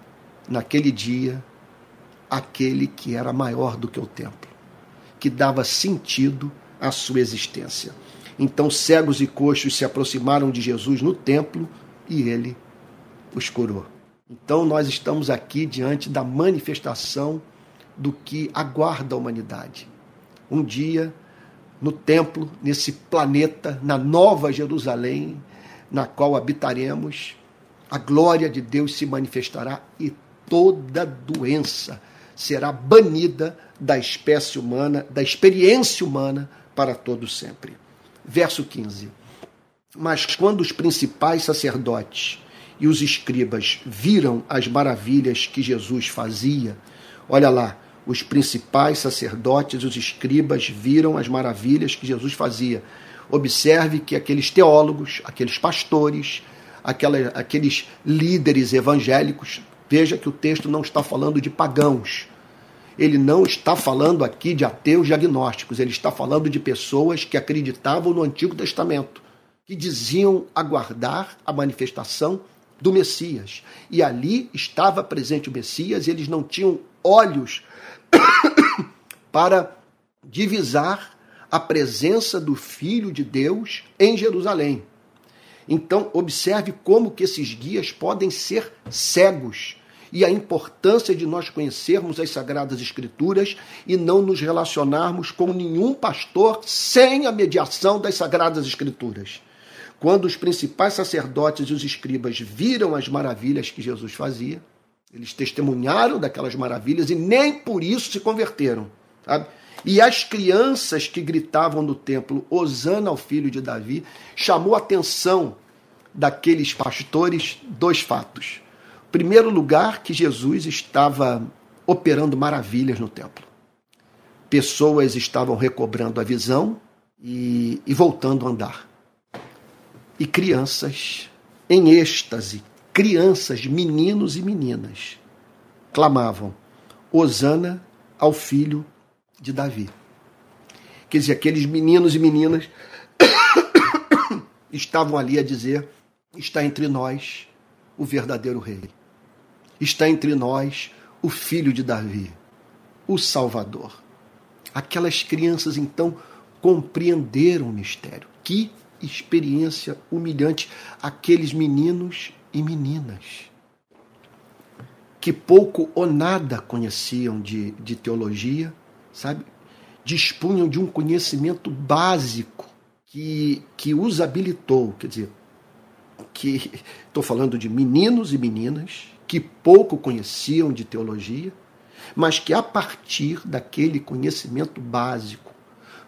naquele dia, aquele que era maior do que o templo, que dava sentido à sua existência. Então, cegos e coxos se aproximaram de Jesus no templo e ele os curou. Então, nós estamos aqui diante da manifestação do que aguarda a humanidade. Um dia no templo, nesse planeta, na nova Jerusalém, na qual habitaremos, a glória de Deus se manifestará e toda doença será banida da espécie humana, da experiência humana para todo sempre. Verso 15. Mas quando os principais sacerdotes e os escribas viram as maravilhas que Jesus fazia, olha lá, os principais sacerdotes e os escribas viram as maravilhas que Jesus fazia. Observe que aqueles teólogos, aqueles pastores, aquela, aqueles líderes evangélicos, veja que o texto não está falando de pagãos. Ele não está falando aqui de ateus diagnósticos, ele está falando de pessoas que acreditavam no Antigo Testamento, que diziam aguardar a manifestação do Messias. E ali estava presente o Messias, e eles não tinham olhos para divisar a presença do Filho de Deus em Jerusalém. Então, observe como que esses guias podem ser cegos e a importância de nós conhecermos as sagradas escrituras e não nos relacionarmos com nenhum pastor sem a mediação das sagradas escrituras. Quando os principais sacerdotes e os escribas viram as maravilhas que Jesus fazia, eles testemunharam daquelas maravilhas e nem por isso se converteram. Sabe? E as crianças que gritavam no templo, Osana ao filho de Davi, chamou a atenção daqueles pastores dois fatos. Primeiro lugar, que Jesus estava operando maravilhas no templo. Pessoas estavam recobrando a visão e, e voltando a andar e crianças em êxtase, crianças, meninos e meninas, clamavam: Hosana ao filho de Davi. Quer dizer, aqueles meninos e meninas estavam ali a dizer: está entre nós o verdadeiro rei. Está entre nós o filho de Davi, o Salvador. Aquelas crianças então compreenderam o mistério. Que experiência humilhante aqueles meninos e meninas que pouco ou nada conheciam de, de teologia, sabe? Dispunham de um conhecimento básico que, que os habilitou, quer dizer, que estou falando de meninos e meninas que pouco conheciam de teologia, mas que a partir daquele conhecimento básico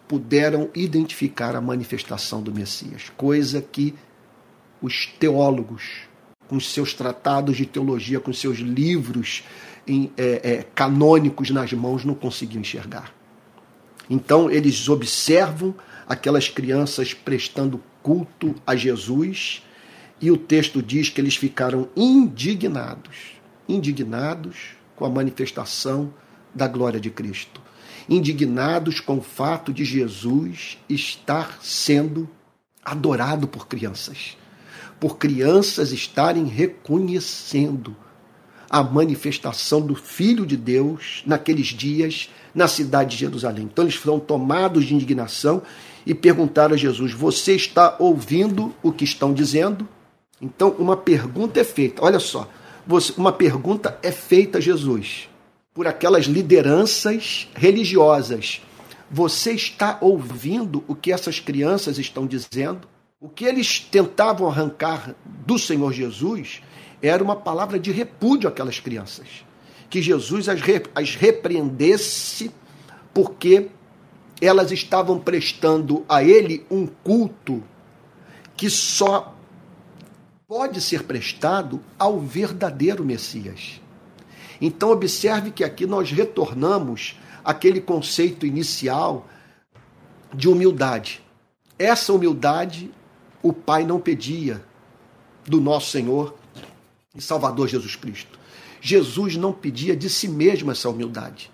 puderam identificar a manifestação do Messias, coisa que os teólogos, com seus tratados de teologia, com seus livros é, é, canônicos nas mãos, não conseguiam enxergar. Então, eles observam aquelas crianças prestando culto a Jesus, e o texto diz que eles ficaram indignados indignados com a manifestação da glória de Cristo indignados com o fato de Jesus estar sendo adorado por crianças, por crianças estarem reconhecendo a manifestação do Filho de Deus naqueles dias na cidade de Jerusalém. Então eles foram tomados de indignação e perguntaram a Jesus: Você está ouvindo o que estão dizendo? Então uma pergunta é feita. Olha só, uma pergunta é feita a Jesus por aquelas lideranças religiosas. Você está ouvindo o que essas crianças estão dizendo? O que eles tentavam arrancar do Senhor Jesus era uma palavra de repúdio àquelas crianças. Que Jesus as, re, as repreendesse porque elas estavam prestando a ele um culto que só pode ser prestado ao verdadeiro Messias. Então, observe que aqui nós retornamos àquele conceito inicial de humildade. Essa humildade o Pai não pedia do nosso Senhor e Salvador Jesus Cristo. Jesus não pedia de si mesmo essa humildade.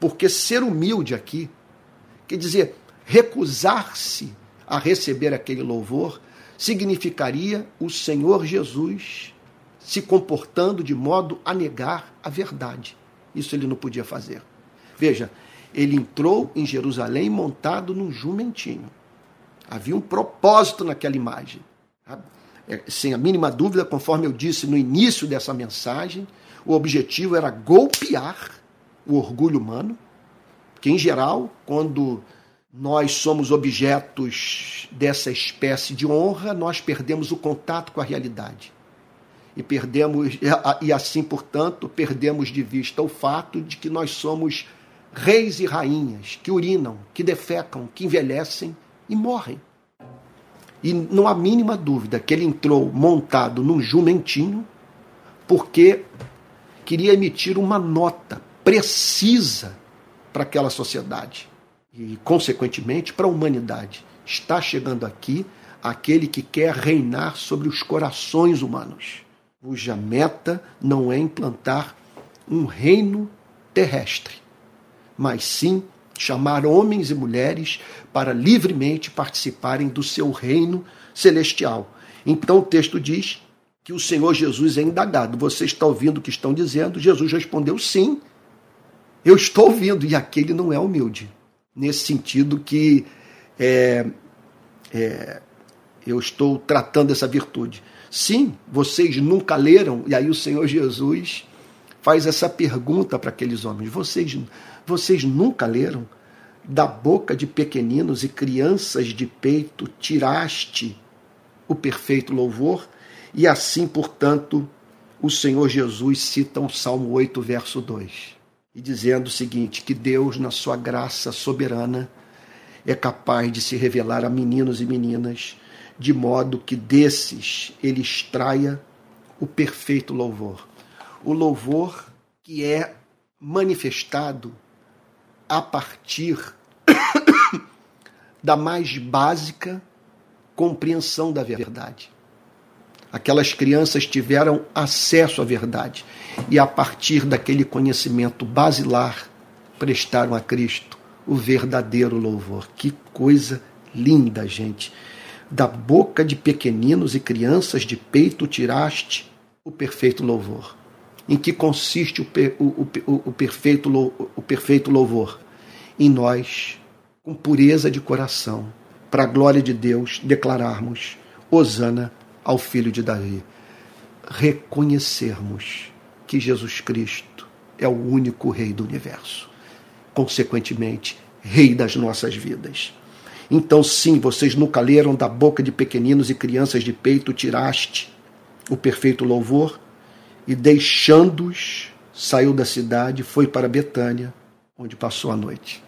Porque ser humilde aqui quer dizer recusar-se a receber aquele louvor significaria o Senhor Jesus se comportando de modo a negar a verdade. Isso ele não podia fazer. Veja, ele entrou em Jerusalém montado num jumentinho. Havia um propósito naquela imagem. É, sem a mínima dúvida, conforme eu disse no início dessa mensagem, o objetivo era golpear o orgulho humano, que em geral, quando nós somos objetos dessa espécie de honra, nós perdemos o contato com a realidade e perdemos e assim, portanto, perdemos de vista o fato de que nós somos reis e rainhas que urinam, que defecam, que envelhecem e morrem. E não há mínima dúvida que ele entrou montado num jumentinho, porque queria emitir uma nota precisa para aquela sociedade e, consequentemente, para a humanidade. Está chegando aqui aquele que quer reinar sobre os corações humanos, cuja meta não é implantar um reino terrestre, mas sim chamar homens e mulheres para livremente participarem do seu reino celestial. Então o texto diz que o Senhor Jesus é indagado. Você está ouvindo o que estão dizendo? Jesus respondeu sim. Eu estou ouvindo. E aquele não é humilde. Nesse sentido que é, é, eu estou tratando essa virtude. Sim, vocês nunca leram, e aí o Senhor Jesus faz essa pergunta para aqueles homens: vocês, vocês nunca leram? Da boca de pequeninos e crianças de peito tiraste o perfeito louvor? E assim, portanto, o Senhor Jesus cita o Salmo 8, verso 2, e dizendo o seguinte: que Deus, na sua graça soberana, é capaz de se revelar a meninos e meninas de modo que desses ele extraia o perfeito louvor. O louvor que é manifestado a partir da mais básica compreensão da verdade. Aquelas crianças tiveram acesso à verdade e, a partir daquele conhecimento basilar, prestaram a Cristo o verdadeiro louvor. Que coisa linda, gente! da boca de pequeninos e crianças de peito tiraste o perfeito louvor. Em que consiste o, o, o, o, perfeito, o perfeito louvor? Em nós, com pureza de coração, para a glória de Deus, declararmos Hosana ao Filho de Davi. Reconhecermos que Jesus Cristo é o único Rei do universo. Consequentemente, Rei das nossas vidas. Então, sim, vocês nunca leram da boca de pequeninos e crianças de peito tiraste o perfeito louvor e deixando-os saiu da cidade, foi para Betânia, onde passou a noite.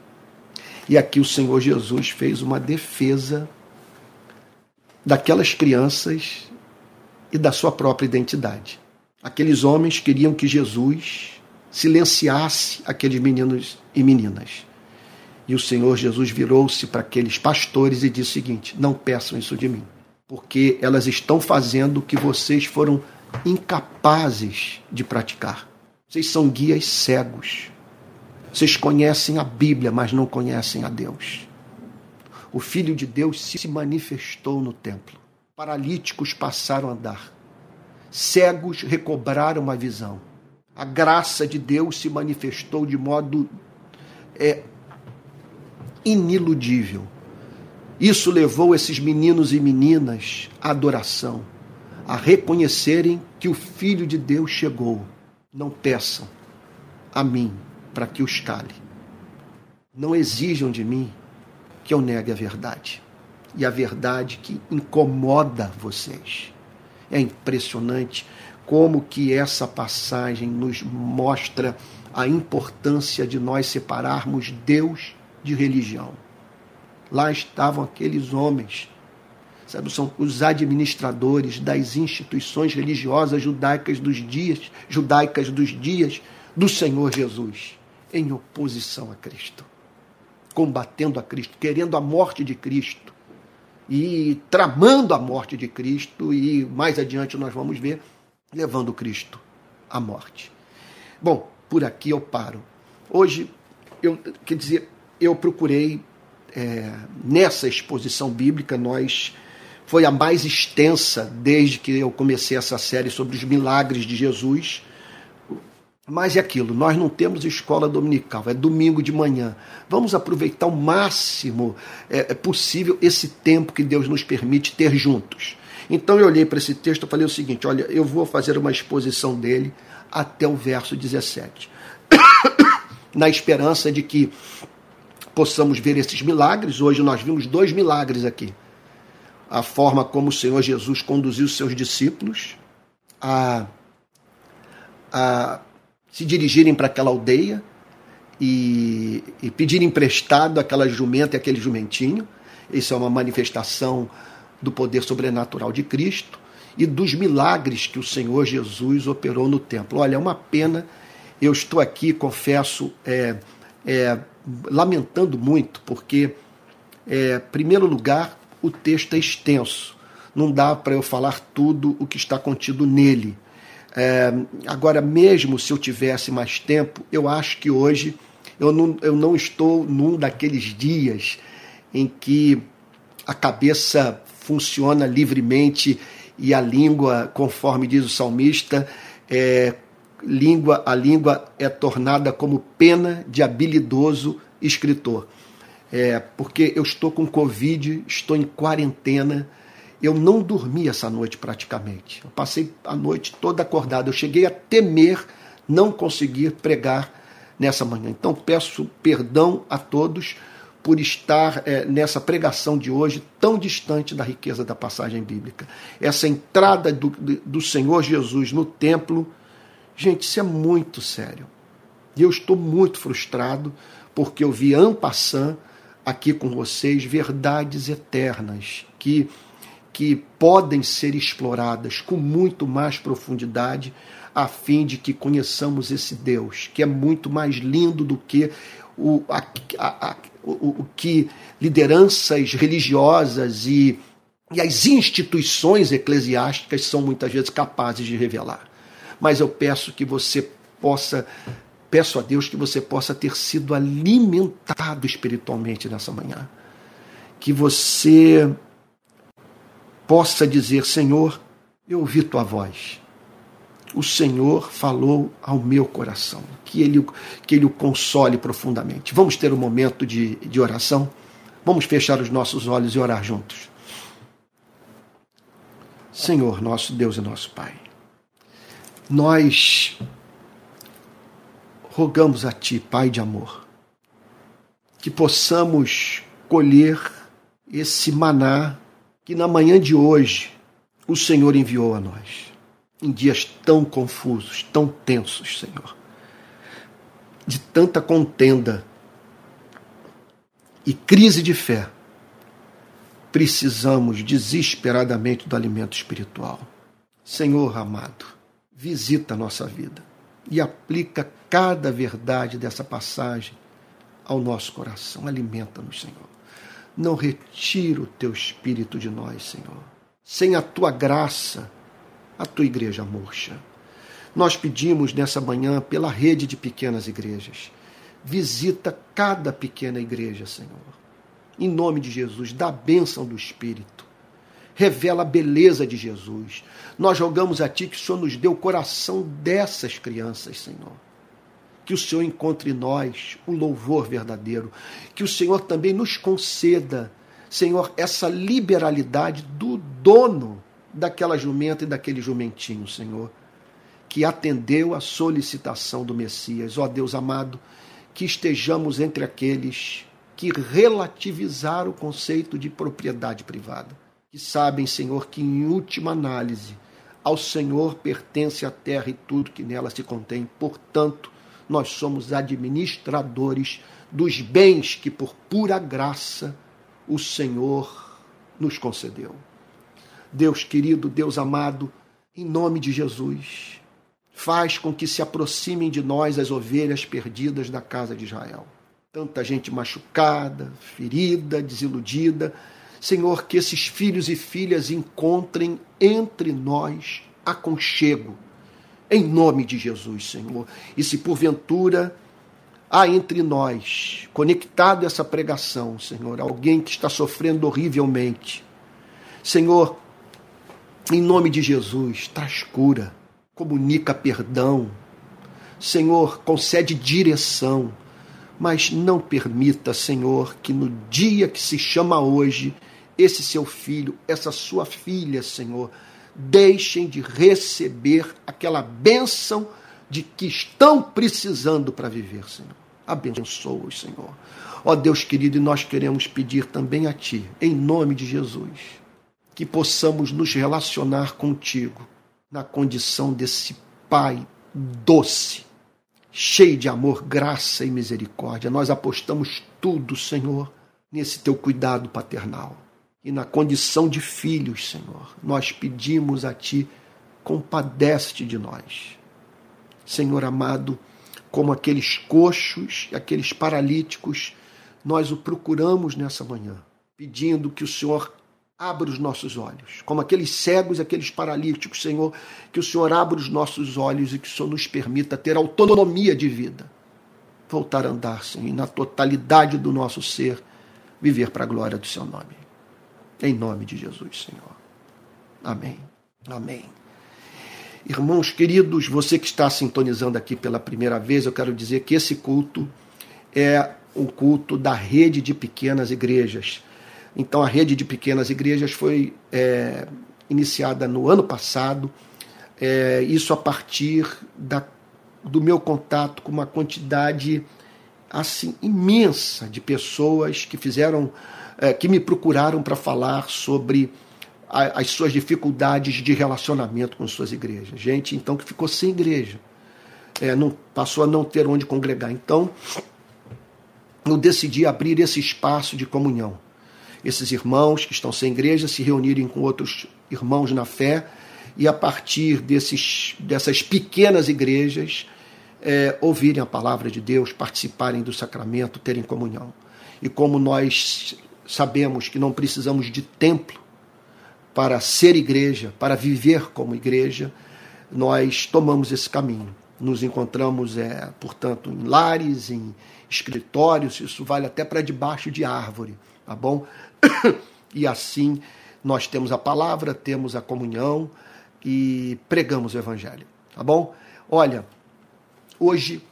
E aqui o Senhor Jesus fez uma defesa daquelas crianças e da sua própria identidade. Aqueles homens queriam que Jesus silenciasse aqueles meninos e meninas. E o Senhor Jesus virou-se para aqueles pastores e disse o seguinte: Não peçam isso de mim, porque elas estão fazendo o que vocês foram incapazes de praticar. Vocês são guias cegos. Vocês conhecem a Bíblia, mas não conhecem a Deus. O Filho de Deus se manifestou no templo. Paralíticos passaram a andar. Cegos recobraram a visão. A graça de Deus se manifestou de modo é, iniludível. Isso levou esses meninos e meninas à adoração, a reconhecerem que o Filho de Deus chegou. Não peçam a mim para que os cale. Não exijam de mim que eu negue a verdade. E a verdade que incomoda vocês. É impressionante como que essa passagem nos mostra a importância de nós separarmos Deus de religião. Lá estavam aqueles homens, sabe, são os administradores das instituições religiosas judaicas dos dias, judaicas dos dias do Senhor Jesus, em oposição a Cristo, combatendo a Cristo, querendo a morte de Cristo e tramando a morte de Cristo e mais adiante nós vamos ver levando Cristo à morte. Bom, por aqui eu paro. Hoje eu quer dizer eu procurei, é, nessa exposição bíblica, nós foi a mais extensa desde que eu comecei essa série sobre os milagres de Jesus. Mas é aquilo, nós não temos escola dominical, é domingo de manhã. Vamos aproveitar o máximo é, é possível esse tempo que Deus nos permite ter juntos. Então eu olhei para esse texto e falei o seguinte: olha, eu vou fazer uma exposição dele até o verso 17. Na esperança de que possamos ver esses milagres. Hoje nós vimos dois milagres aqui. A forma como o Senhor Jesus conduziu os seus discípulos a, a se dirigirem para aquela aldeia e, e pedir emprestado aquela jumenta e aquele jumentinho. Isso é uma manifestação do poder sobrenatural de Cristo e dos milagres que o Senhor Jesus operou no templo. Olha, é uma pena, eu estou aqui, confesso, é, é, lamentando muito, porque, é, em primeiro lugar, o texto é extenso, não dá para eu falar tudo o que está contido nele. É, agora, mesmo se eu tivesse mais tempo, eu acho que hoje eu não, eu não estou num daqueles dias em que a cabeça funciona livremente e a língua, conforme diz o salmista, é, língua, a língua é tornada como pena de habilidoso escritor. É, porque eu estou com Covid, estou em quarentena, eu não dormi essa noite praticamente. Eu passei a noite toda acordada. Eu cheguei a temer não conseguir pregar nessa manhã. Então peço perdão a todos por estar é, nessa pregação de hoje tão distante da riqueza da passagem bíblica. Essa entrada do, do Senhor Jesus no templo, gente, isso é muito sério. E eu estou muito frustrado porque eu vi Ampassan aqui com vocês verdades eternas que que podem ser exploradas com muito mais profundidade, a fim de que conheçamos esse Deus, que é muito mais lindo do que o, a, a, o, o que lideranças religiosas e, e as instituições eclesiásticas são muitas vezes capazes de revelar. Mas eu peço que você possa, peço a Deus que você possa ter sido alimentado espiritualmente nessa manhã. Que você possa dizer: Senhor, eu ouvi tua voz. O Senhor falou ao meu coração. Que ele, que ele o console profundamente. Vamos ter um momento de, de oração? Vamos fechar os nossos olhos e orar juntos. Senhor, nosso Deus e nosso Pai, nós rogamos a Ti, Pai de amor, que possamos colher esse maná que na manhã de hoje o Senhor enviou a nós, em dias tão confusos, tão tensos, Senhor, de tanta contenda e crise de fé, precisamos desesperadamente do alimento espiritual. Senhor amado, visita a nossa vida e aplica cada verdade dessa passagem ao nosso coração. Alimenta-nos, Senhor não retira o teu espírito de nós, Senhor. Sem a tua graça, a tua igreja murcha. Nós pedimos nessa manhã pela rede de pequenas igrejas. Visita cada pequena igreja, Senhor. Em nome de Jesus, dá a bênção do Espírito. Revela a beleza de Jesus. Nós rogamos a Ti que o Senhor nos dê o coração dessas crianças, Senhor. Que o Senhor encontre em nós o louvor verdadeiro, que o Senhor também nos conceda, Senhor, essa liberalidade do dono daquela jumenta e daquele jumentinho, Senhor, que atendeu a solicitação do Messias. Ó Deus amado, que estejamos entre aqueles que relativizaram o conceito de propriedade privada, que sabem, Senhor, que em última análise ao Senhor pertence a terra e tudo que nela se contém. Portanto, nós somos administradores dos bens que, por pura graça, o Senhor nos concedeu. Deus querido, Deus amado, em nome de Jesus, faz com que se aproximem de nós as ovelhas perdidas da casa de Israel. Tanta gente machucada, ferida, desiludida. Senhor, que esses filhos e filhas encontrem entre nós aconchego. Em nome de Jesus, Senhor. E se porventura há entre nós, conectado essa pregação, Senhor, alguém que está sofrendo horrivelmente, Senhor, em nome de Jesus, traz cura, comunica perdão, Senhor, concede direção, mas não permita, Senhor, que no dia que se chama hoje, esse seu filho, essa sua filha, Senhor, deixem de receber aquela bênção de que estão precisando para viver, Senhor. Abençoa-os, Senhor. Ó Deus querido, e nós queremos pedir também a Ti, em nome de Jesus, que possamos nos relacionar contigo na condição desse Pai doce, cheio de amor, graça e misericórdia. Nós apostamos tudo, Senhor, nesse Teu cuidado paternal. E na condição de filhos, Senhor, nós pedimos a Ti, compadece-te de nós. Senhor amado, como aqueles coxos, aqueles paralíticos, nós o procuramos nessa manhã, pedindo que o Senhor abra os nossos olhos, como aqueles cegos, aqueles paralíticos, Senhor, que o Senhor abra os nossos olhos e que o Senhor nos permita ter autonomia de vida, voltar a andar, Senhor, e na totalidade do nosso ser, viver para a glória do Seu nome. Em nome de Jesus, Senhor. Amém. Amém. Irmãos queridos, você que está sintonizando aqui pela primeira vez, eu quero dizer que esse culto é um culto da rede de pequenas igrejas. Então, a rede de pequenas igrejas foi é, iniciada no ano passado, é, isso a partir da, do meu contato com uma quantidade assim imensa de pessoas que fizeram é, que me procuraram para falar sobre a, as suas dificuldades de relacionamento com suas igrejas. Gente, então, que ficou sem igreja. É, não, passou a não ter onde congregar. Então, eu decidi abrir esse espaço de comunhão. Esses irmãos que estão sem igreja se reunirem com outros irmãos na fé e, a partir desses, dessas pequenas igrejas, é, ouvirem a palavra de Deus, participarem do sacramento, terem comunhão. E como nós sabemos que não precisamos de templo para ser igreja, para viver como igreja, nós tomamos esse caminho. Nos encontramos, é, portanto, em lares, em escritórios, isso vale até para debaixo de árvore, tá bom? E assim nós temos a palavra, temos a comunhão e pregamos o evangelho, tá bom? Olha, hoje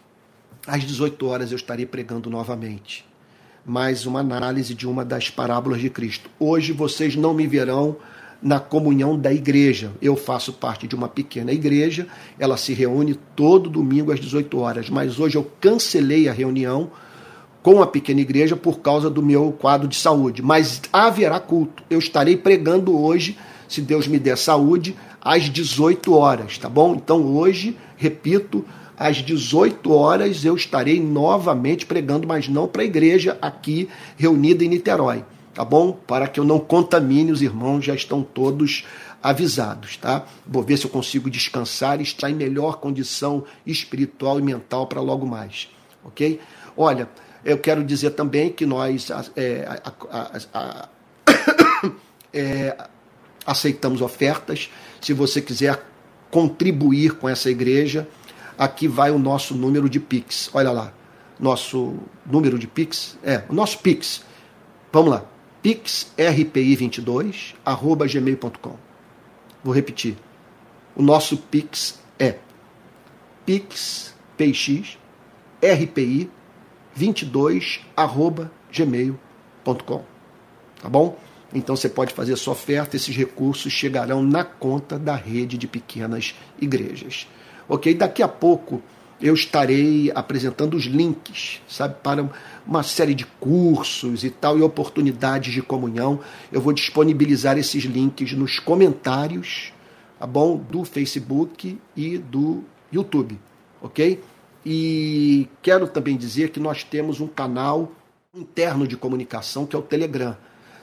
às 18 horas eu estarei pregando novamente mais uma análise de uma das parábolas de Cristo. Hoje vocês não me verão na comunhão da igreja. Eu faço parte de uma pequena igreja, ela se reúne todo domingo às 18 horas, mas hoje eu cancelei a reunião com a pequena igreja por causa do meu quadro de saúde. Mas haverá culto. Eu estarei pregando hoje, se Deus me der saúde, às 18 horas, tá bom? Então hoje, repito, às 18 horas eu estarei novamente pregando, mas não para a igreja aqui reunida em Niterói, tá bom? Para que eu não contamine os irmãos, já estão todos avisados, tá? Vou ver se eu consigo descansar e estar em melhor condição espiritual e mental para logo mais, ok? Olha, eu quero dizer também que nós é, a, a, a, é, aceitamos ofertas. Se você quiser contribuir com essa igreja, aqui vai o nosso número de Pix. Olha lá, nosso número de Pix, é, o nosso Pix. Vamos lá, pixrpi22 arroba gmail.com. Vou repetir. O nosso Pix é pix, px, rpi 22 arroba gmail.com. Tá bom? Então você pode fazer sua oferta, esses recursos chegarão na conta da rede de pequenas igrejas. Ok? Daqui a pouco eu estarei apresentando os links, sabe, para uma série de cursos e tal, e oportunidades de comunhão. Eu vou disponibilizar esses links nos comentários, tá bom? Do Facebook e do YouTube, ok? E quero também dizer que nós temos um canal interno de comunicação que é o Telegram.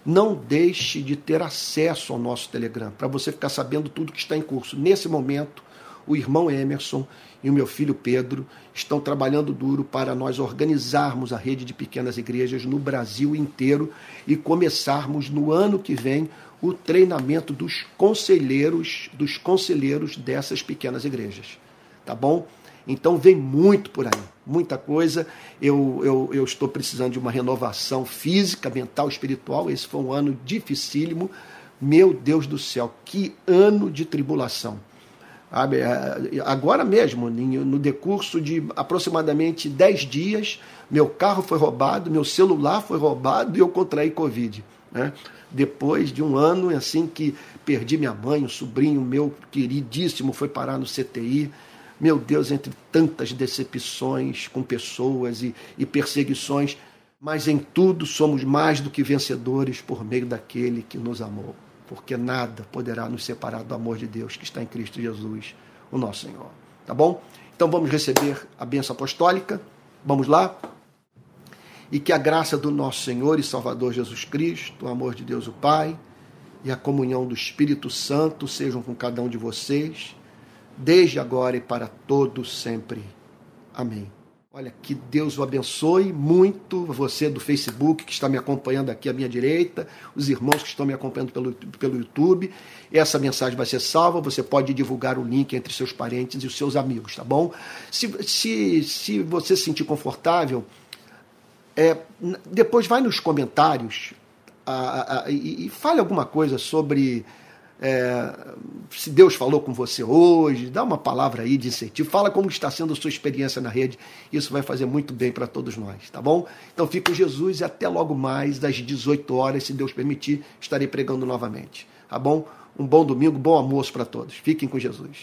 Não deixe de ter acesso ao nosso Telegram para você ficar sabendo tudo que está em curso. Nesse momento, o irmão Emerson e o meu filho Pedro estão trabalhando duro para nós organizarmos a rede de pequenas igrejas no Brasil inteiro e começarmos no ano que vem o treinamento dos conselheiros, dos conselheiros dessas pequenas igrejas. Tá bom? Então vem muito por aí, muita coisa. Eu, eu, eu estou precisando de uma renovação física, mental, espiritual. Esse foi um ano dificílimo. Meu Deus do céu, que ano de tribulação. É, agora mesmo, no decurso de aproximadamente 10 dias, meu carro foi roubado, meu celular foi roubado e eu contraí Covid. Né? Depois de um ano assim que perdi minha mãe, um sobrinho meu queridíssimo foi parar no CTI. Meu Deus, entre tantas decepções com pessoas e, e perseguições, mas em tudo somos mais do que vencedores por meio daquele que nos amou porque nada poderá nos separar do amor de Deus que está em Cristo Jesus, o nosso Senhor. Tá bom? Então vamos receber a bênção apostólica. Vamos lá? e que a graça do nosso Senhor e Salvador Jesus Cristo, o amor de Deus o Pai e a comunhão do Espírito Santo sejam com cada um de vocês, desde agora e para todos sempre. Amém. Olha, que Deus o abençoe muito, você do Facebook que está me acompanhando aqui à minha direita, os irmãos que estão me acompanhando pelo, pelo YouTube. Essa mensagem vai ser salva, você pode divulgar o link entre seus parentes e os seus amigos, tá bom? Se, se, se você se sentir confortável, é, depois vai nos comentários a, a, e, e fale alguma coisa sobre é, se Deus falou com você hoje, dá uma palavra aí de incentivo, fala como está sendo a sua experiência na rede, isso vai fazer muito bem para todos nós, tá bom? Então fique com Jesus e até logo mais, às 18 horas, se Deus permitir, estarei pregando novamente, tá bom? Um bom domingo, bom almoço para todos. Fiquem com Jesus.